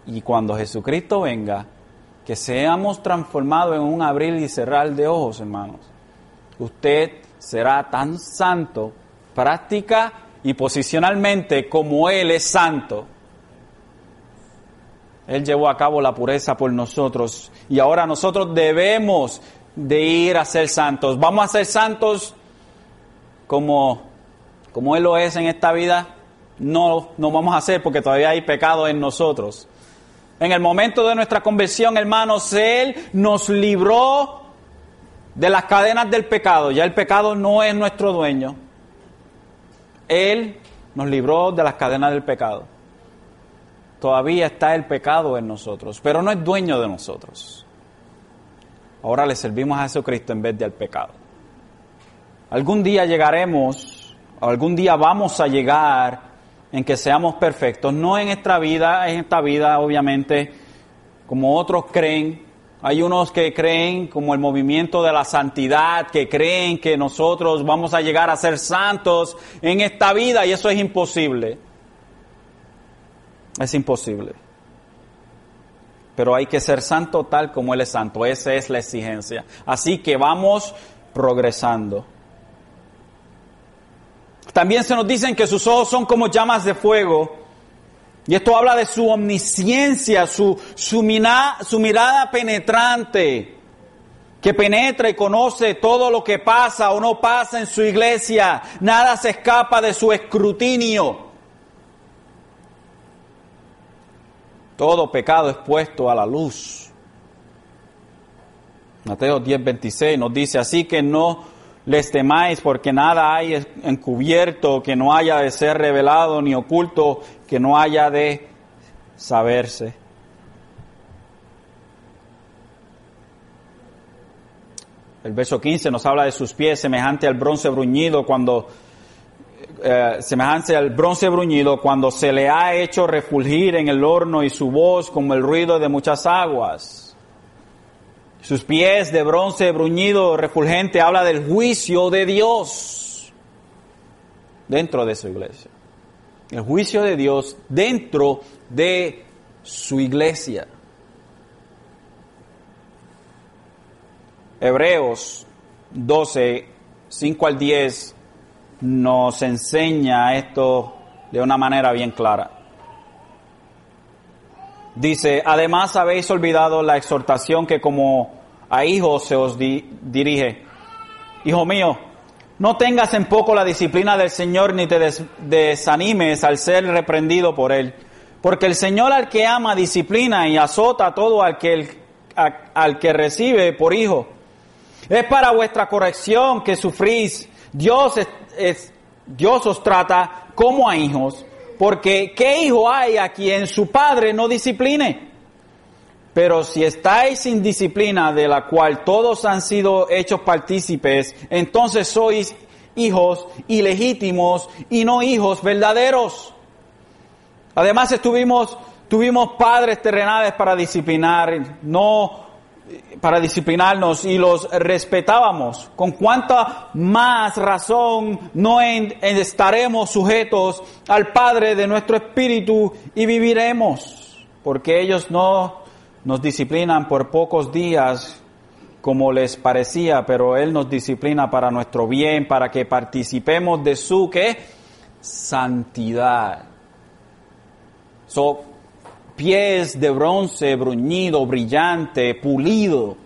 Y cuando Jesucristo venga, que seamos transformados en un abrir y cerrar de ojos, hermanos. Usted será tan santo, práctica y posicionalmente como Él es santo. Él llevó a cabo la pureza por nosotros y ahora nosotros debemos de ir a ser santos. ¿Vamos a ser santos como, como Él lo es en esta vida? No, no vamos a hacer porque todavía hay pecado en nosotros. En el momento de nuestra conversión, hermanos, Él nos libró de las cadenas del pecado. Ya el pecado no es nuestro dueño. Él nos libró de las cadenas del pecado todavía está el pecado en nosotros, pero no es dueño de nosotros. Ahora le servimos a Jesucristo en vez del pecado. Algún día llegaremos, algún día vamos a llegar en que seamos perfectos, no en esta vida, en esta vida obviamente, como otros creen. Hay unos que creen como el movimiento de la santidad, que creen que nosotros vamos a llegar a ser santos en esta vida y eso es imposible. Es imposible. Pero hay que ser santo tal como Él es santo. Esa es la exigencia. Así que vamos progresando. También se nos dicen que sus ojos son como llamas de fuego. Y esto habla de su omnisciencia, su, su, mirada penetrante, que penetra y conoce todo lo que pasa o no pasa en su iglesia. Nada se escapa de su escrutinio. Todo pecado es puesto a la luz. Mateo 10:26 nos dice, así que no les temáis porque nada hay encubierto que no haya de ser revelado, ni oculto que no haya de saberse. El verso 15 nos habla de sus pies semejante al bronce bruñido cuando eh, semejante al bronce bruñido cuando se le ha hecho refulgir en el horno y su voz como el ruido de muchas aguas. Sus pies de bronce bruñido refulgente habla del juicio de Dios dentro de su iglesia. El juicio de Dios dentro de su iglesia. Hebreos 12, 5 al 10 nos enseña esto de una manera bien clara. Dice, además habéis olvidado la exhortación que como a hijos se os dirige. Hijo mío, no tengas en poco la disciplina del Señor ni te desanimes al ser reprendido por Él. Porque el Señor al que ama disciplina y azota todo al que, al que recibe por hijo. Es para vuestra corrección que sufrís. Dios es, Dios os trata como a hijos, porque ¿qué hijo hay a quien su padre no discipline? Pero si estáis sin disciplina de la cual todos han sido hechos partícipes, entonces sois hijos ilegítimos y no hijos verdaderos. Además estuvimos, tuvimos padres terrenales para disciplinar, no para disciplinarnos y los respetábamos, con cuánta más razón no estaremos sujetos al Padre de nuestro espíritu y viviremos, porque ellos no nos disciplinan por pocos días como les parecía, pero Él nos disciplina para nuestro bien, para que participemos de su ¿qué? santidad. So, pies de bronce bruñido, brillante, pulido.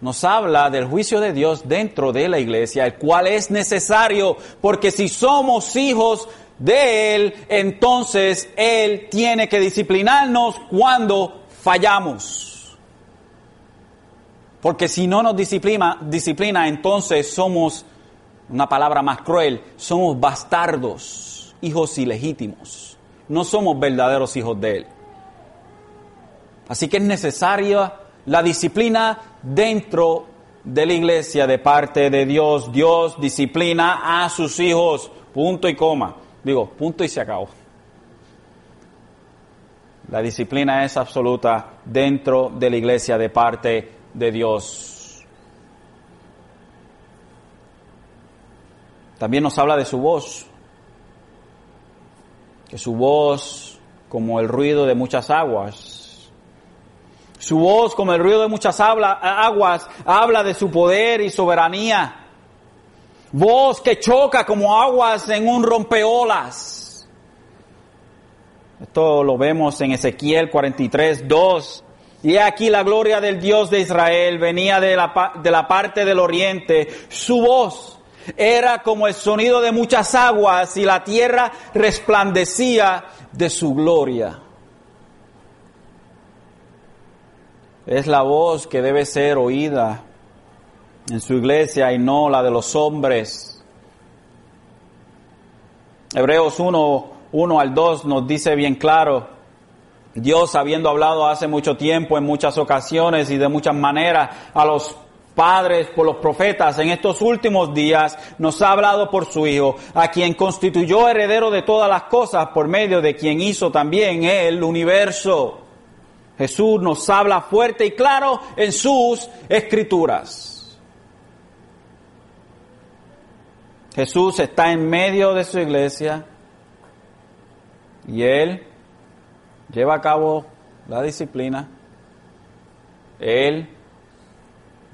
Nos habla del juicio de Dios dentro de la iglesia, el cual es necesario, porque si somos hijos de Él, entonces Él tiene que disciplinarnos cuando fallamos. Porque si no nos disciplina, disciplina, entonces somos, una palabra más cruel, somos bastardos, hijos ilegítimos. No somos verdaderos hijos de Él. Así que es necesaria la disciplina dentro de la iglesia de parte de Dios. Dios disciplina a sus hijos, punto y coma. Digo, punto y se acabó. La disciplina es absoluta dentro de la iglesia de parte de Dios. También nos habla de su voz, que su voz como el ruido de muchas aguas. Su voz como el ruido de muchas aguas habla de su poder y soberanía. Voz que choca como aguas en un rompeolas esto lo vemos en Ezequiel 43, 2. Y aquí la gloria del Dios de Israel venía de la, de la parte del oriente. Su voz era como el sonido de muchas aguas y la tierra resplandecía de su gloria. Es la voz que debe ser oída en su iglesia y no la de los hombres. Hebreos 1, 1 al 2 nos dice bien claro, Dios habiendo hablado hace mucho tiempo, en muchas ocasiones y de muchas maneras a los padres por los profetas en estos últimos días nos ha hablado por su Hijo, a quien constituyó heredero de todas las cosas por medio de quien hizo también el universo. Jesús nos habla fuerte y claro en sus escrituras. Jesús está en medio de su iglesia y Él lleva a cabo la disciplina. Él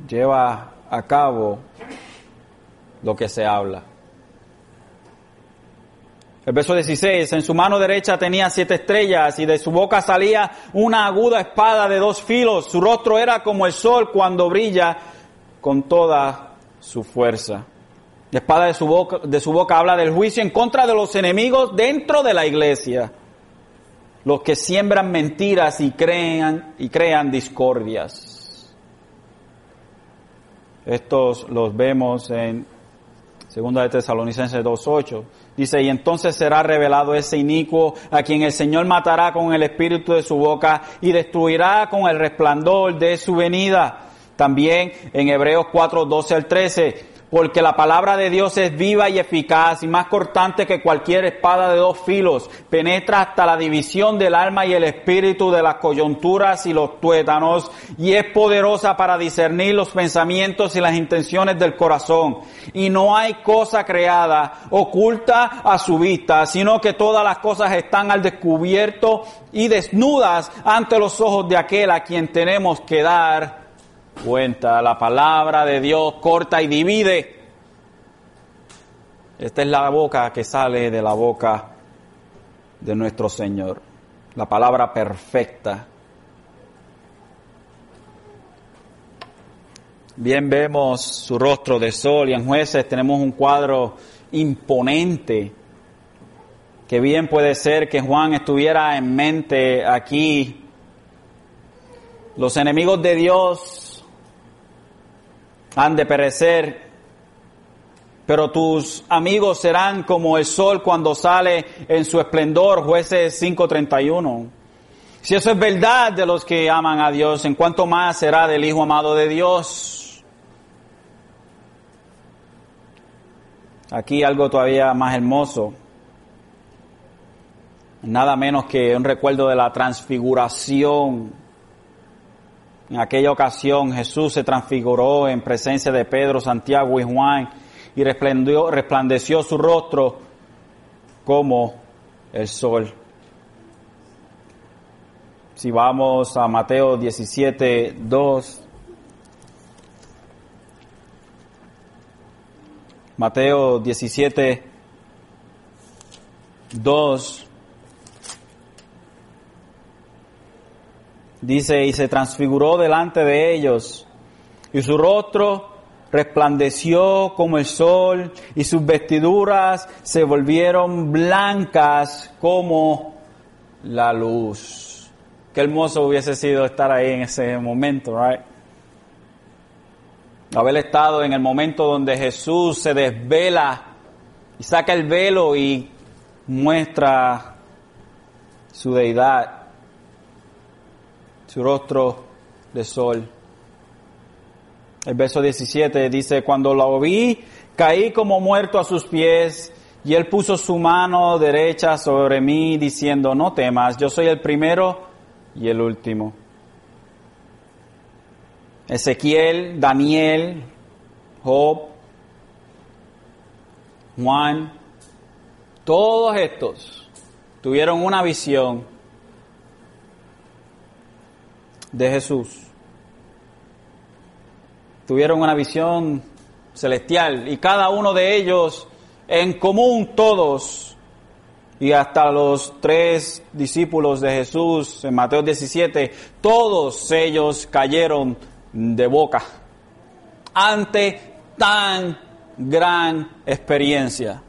lleva a cabo lo que se habla. El verso 16, en su mano derecha tenía siete estrellas y de su boca salía una aguda espada de dos filos. Su rostro era como el sol cuando brilla con toda su fuerza. La espada de su, boca, de su boca habla del juicio en contra de los enemigos dentro de la iglesia. Los que siembran mentiras y crean, y crean discordias. Estos los vemos en 2 de Tesalonicenses 2.8. Dice, y entonces será revelado ese inicuo a quien el Señor matará con el espíritu de su boca y destruirá con el resplandor de su venida. También en Hebreos 4.12 al 13 porque la palabra de Dios es viva y eficaz y más cortante que cualquier espada de dos filos, penetra hasta la división del alma y el espíritu de las coyunturas y los tuétanos y es poderosa para discernir los pensamientos y las intenciones del corazón. Y no hay cosa creada oculta a su vista, sino que todas las cosas están al descubierto y desnudas ante los ojos de aquel a quien tenemos que dar cuenta. La palabra de Dios corta y divide. Esta es la boca que sale de la boca de nuestro Señor. La palabra perfecta. Bien vemos su rostro de sol y en jueces tenemos un cuadro imponente que bien puede ser que Juan estuviera en mente aquí. Los enemigos de Dios han de perecer, pero tus amigos serán como el sol cuando sale en su esplendor, jueces 5.31. Si eso es verdad de los que aman a Dios, ¿en cuánto más será del Hijo amado de Dios? Aquí algo todavía más hermoso. Nada menos que un recuerdo de la transfiguración en aquella ocasión Jesús se transfiguró en presencia de Pedro, Santiago y Juan y resplandeció su rostro como el sol. Si vamos a Mateo 17, 2. Mateo 17, 2. Dice, y se transfiguró delante de ellos, y su rostro resplandeció como el sol, y sus vestiduras se volvieron blancas como la luz. Qué hermoso hubiese sido estar ahí en ese momento, right? Haber estado en el momento donde Jesús se desvela y saca el velo y muestra su deidad. Su rostro de sol. El verso 17 dice, cuando lo vi, caí como muerto a sus pies, y él puso su mano derecha sobre mí, diciendo, no temas, yo soy el primero y el último. Ezequiel, Daniel, Job, Juan, todos estos tuvieron una visión de Jesús. Tuvieron una visión celestial y cada uno de ellos en común todos y hasta los tres discípulos de Jesús en Mateo 17, todos ellos cayeron de boca ante tan gran experiencia.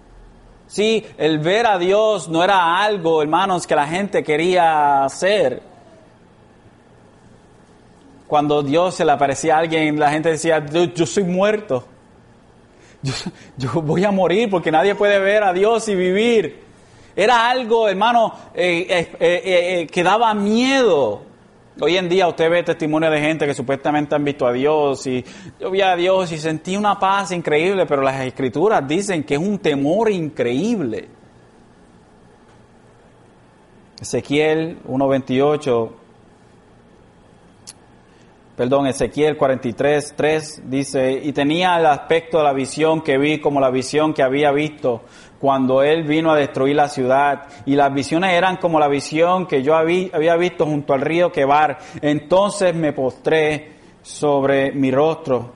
Sí, el ver a Dios no era algo, hermanos, que la gente quería hacer. Cuando Dios se le aparecía a alguien, la gente decía, yo, soy muerto. Yo, voy a morir porque nadie puede ver a Dios y vivir. Era algo, hermano, eh, eh, eh, que daba miedo. Hoy en día usted ve testimonio de gente que supuestamente han visto a Dios y yo vi a Dios y sentí una paz increíble, pero las escrituras dicen que es un temor increíble. Ezequiel 1.28, perdón, Ezequiel 43, 3 dice, y tenía el aspecto de la visión que vi como la visión que había visto cuando él vino a destruir la ciudad. Y las visiones eran como la visión que yo había visto junto al río Quebar. Entonces me postré sobre mi rostro.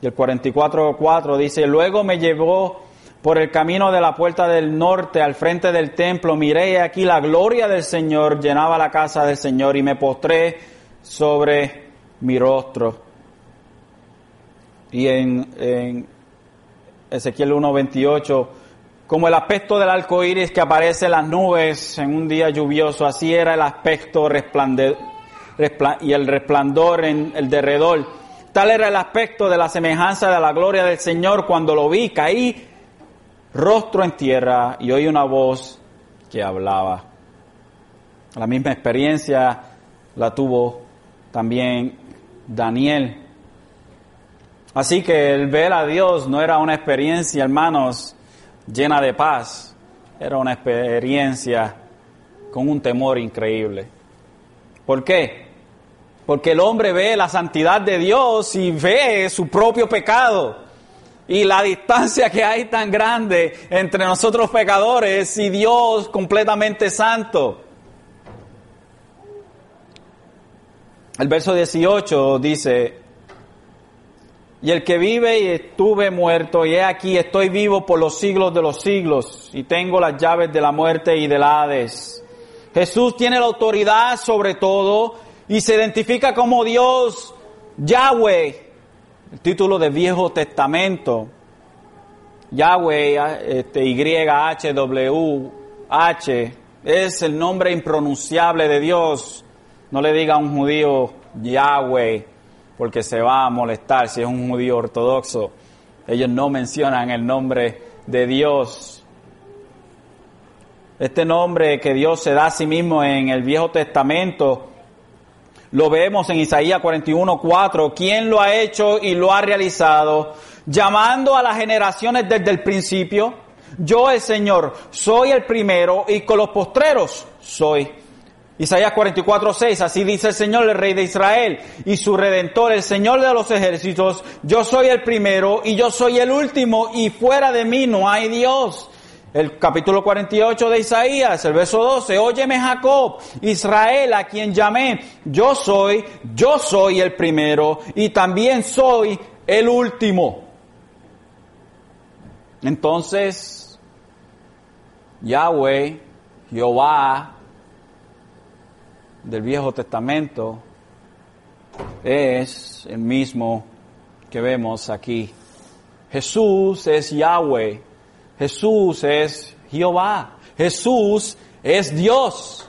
Y el 44.4 dice, luego me llevó por el camino de la puerta del norte al frente del templo. Miré aquí la gloria del Señor llenaba la casa del Señor y me postré sobre mi rostro. Y en, en Ezequiel 1.28 como el aspecto del arco iris que aparece en las nubes en un día lluvioso, así era el aspecto y el resplandor en el derredor. Tal era el aspecto de la semejanza de la gloria del Señor cuando lo vi, caí rostro en tierra y oí una voz que hablaba. La misma experiencia la tuvo también Daniel. Así que el ver a Dios no era una experiencia, hermanos, llena de paz. Era una experiencia con un temor increíble. ¿Por qué? Porque el hombre ve la santidad de Dios y ve su propio pecado. Y la distancia que hay tan grande entre nosotros pecadores y Dios completamente santo. El verso 18 dice, y el que vive y estuve muerto, y he aquí estoy vivo por los siglos de los siglos, y tengo las llaves de la muerte y del Hades. Jesús tiene la autoridad sobre todo y se identifica como Dios Yahweh, el título del Viejo Testamento. Yahweh, este, Y-H-W-H, es el nombre impronunciable de Dios. No le diga a un judío Yahweh porque se va a molestar si es un judío ortodoxo. Ellos no mencionan el nombre de Dios. Este nombre que Dios se da a sí mismo en el Viejo Testamento, lo vemos en Isaías 41, 4. ¿Quién lo ha hecho y lo ha realizado? Llamando a las generaciones desde el principio. Yo, el Señor, soy el primero y con los postreros soy Isaías 44, 6, así dice el Señor, el Rey de Israel, y su Redentor, el Señor de los ejércitos, yo soy el primero y yo soy el último, y fuera de mí no hay Dios. El capítulo 48 de Isaías, el verso 12, óyeme Jacob, Israel, a quien llamé, yo soy, yo soy el primero, y también soy el último. Entonces, Yahweh, Jehová, del Viejo Testamento es el mismo que vemos aquí. Jesús es Yahweh, Jesús es Jehová, Jesús es Dios.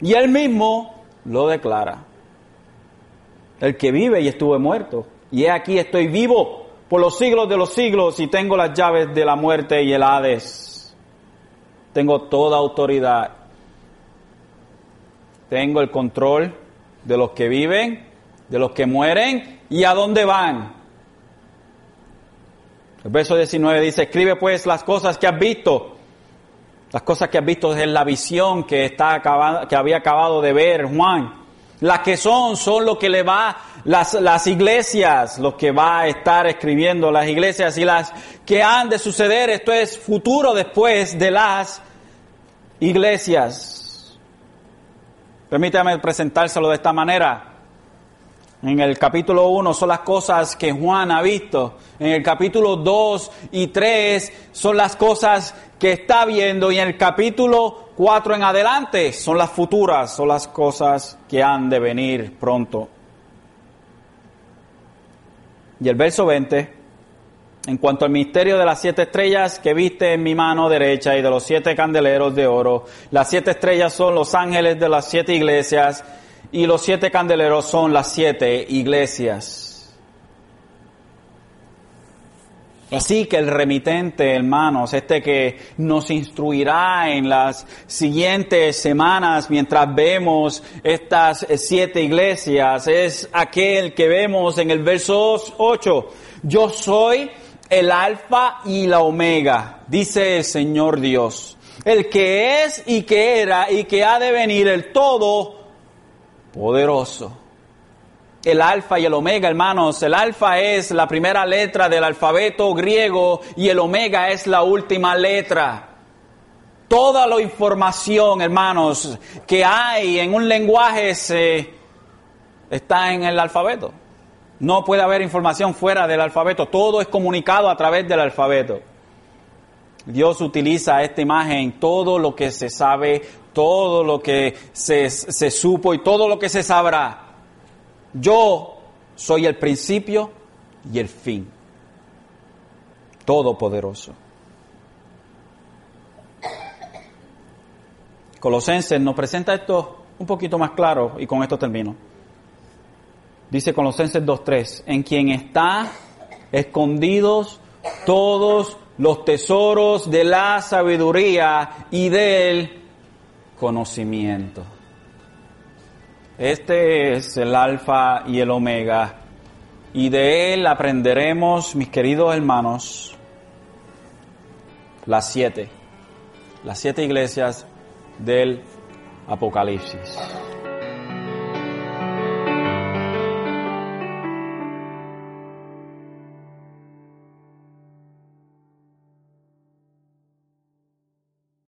Y él mismo lo declara. El que vive y estuve muerto. Y he aquí estoy vivo por los siglos de los siglos y tengo las llaves de la muerte y el Hades. Tengo toda autoridad tengo el control de los que viven, de los que mueren y a dónde van. El verso 19 dice, escribe pues las cosas que has visto. Las cosas que has visto es la visión que, está acabado, que había acabado de ver Juan. Las que son, son lo que le va, las, las iglesias, lo que va a estar escribiendo las iglesias y las que han de suceder. Esto es futuro después de las iglesias. Permítame presentárselo de esta manera. En el capítulo 1 son las cosas que Juan ha visto. En el capítulo 2 y 3 son las cosas que está viendo. Y en el capítulo 4 en adelante son las futuras, son las cosas que han de venir pronto. Y el verso 20 en cuanto al misterio de las siete estrellas que viste en mi mano derecha y de los siete candeleros de oro, las siete estrellas son los ángeles de las siete iglesias y los siete candeleros son las siete iglesias. Así que el remitente, hermanos, este que nos instruirá en las siguientes semanas mientras vemos estas siete iglesias, es aquel que vemos en el verso 8. Yo soy el alfa y la omega, dice el Señor Dios, el que es y que era y que ha de venir el todo poderoso. El alfa y el omega, hermanos, el alfa es la primera letra del alfabeto griego y el omega es la última letra. Toda la información, hermanos, que hay en un lenguaje se, está en el alfabeto. No puede haber información fuera del alfabeto. Todo es comunicado a través del alfabeto. Dios utiliza esta imagen, todo lo que se sabe, todo lo que se, se supo y todo lo que se sabrá. Yo soy el principio y el fin. Todopoderoso. Colosenses nos presenta esto un poquito más claro y con esto termino. Dice Colosenses 2.3, en quien está escondidos todos los tesoros de la sabiduría y del conocimiento. Este es el alfa y el omega. Y de él aprenderemos, mis queridos hermanos, las siete, las siete iglesias del Apocalipsis.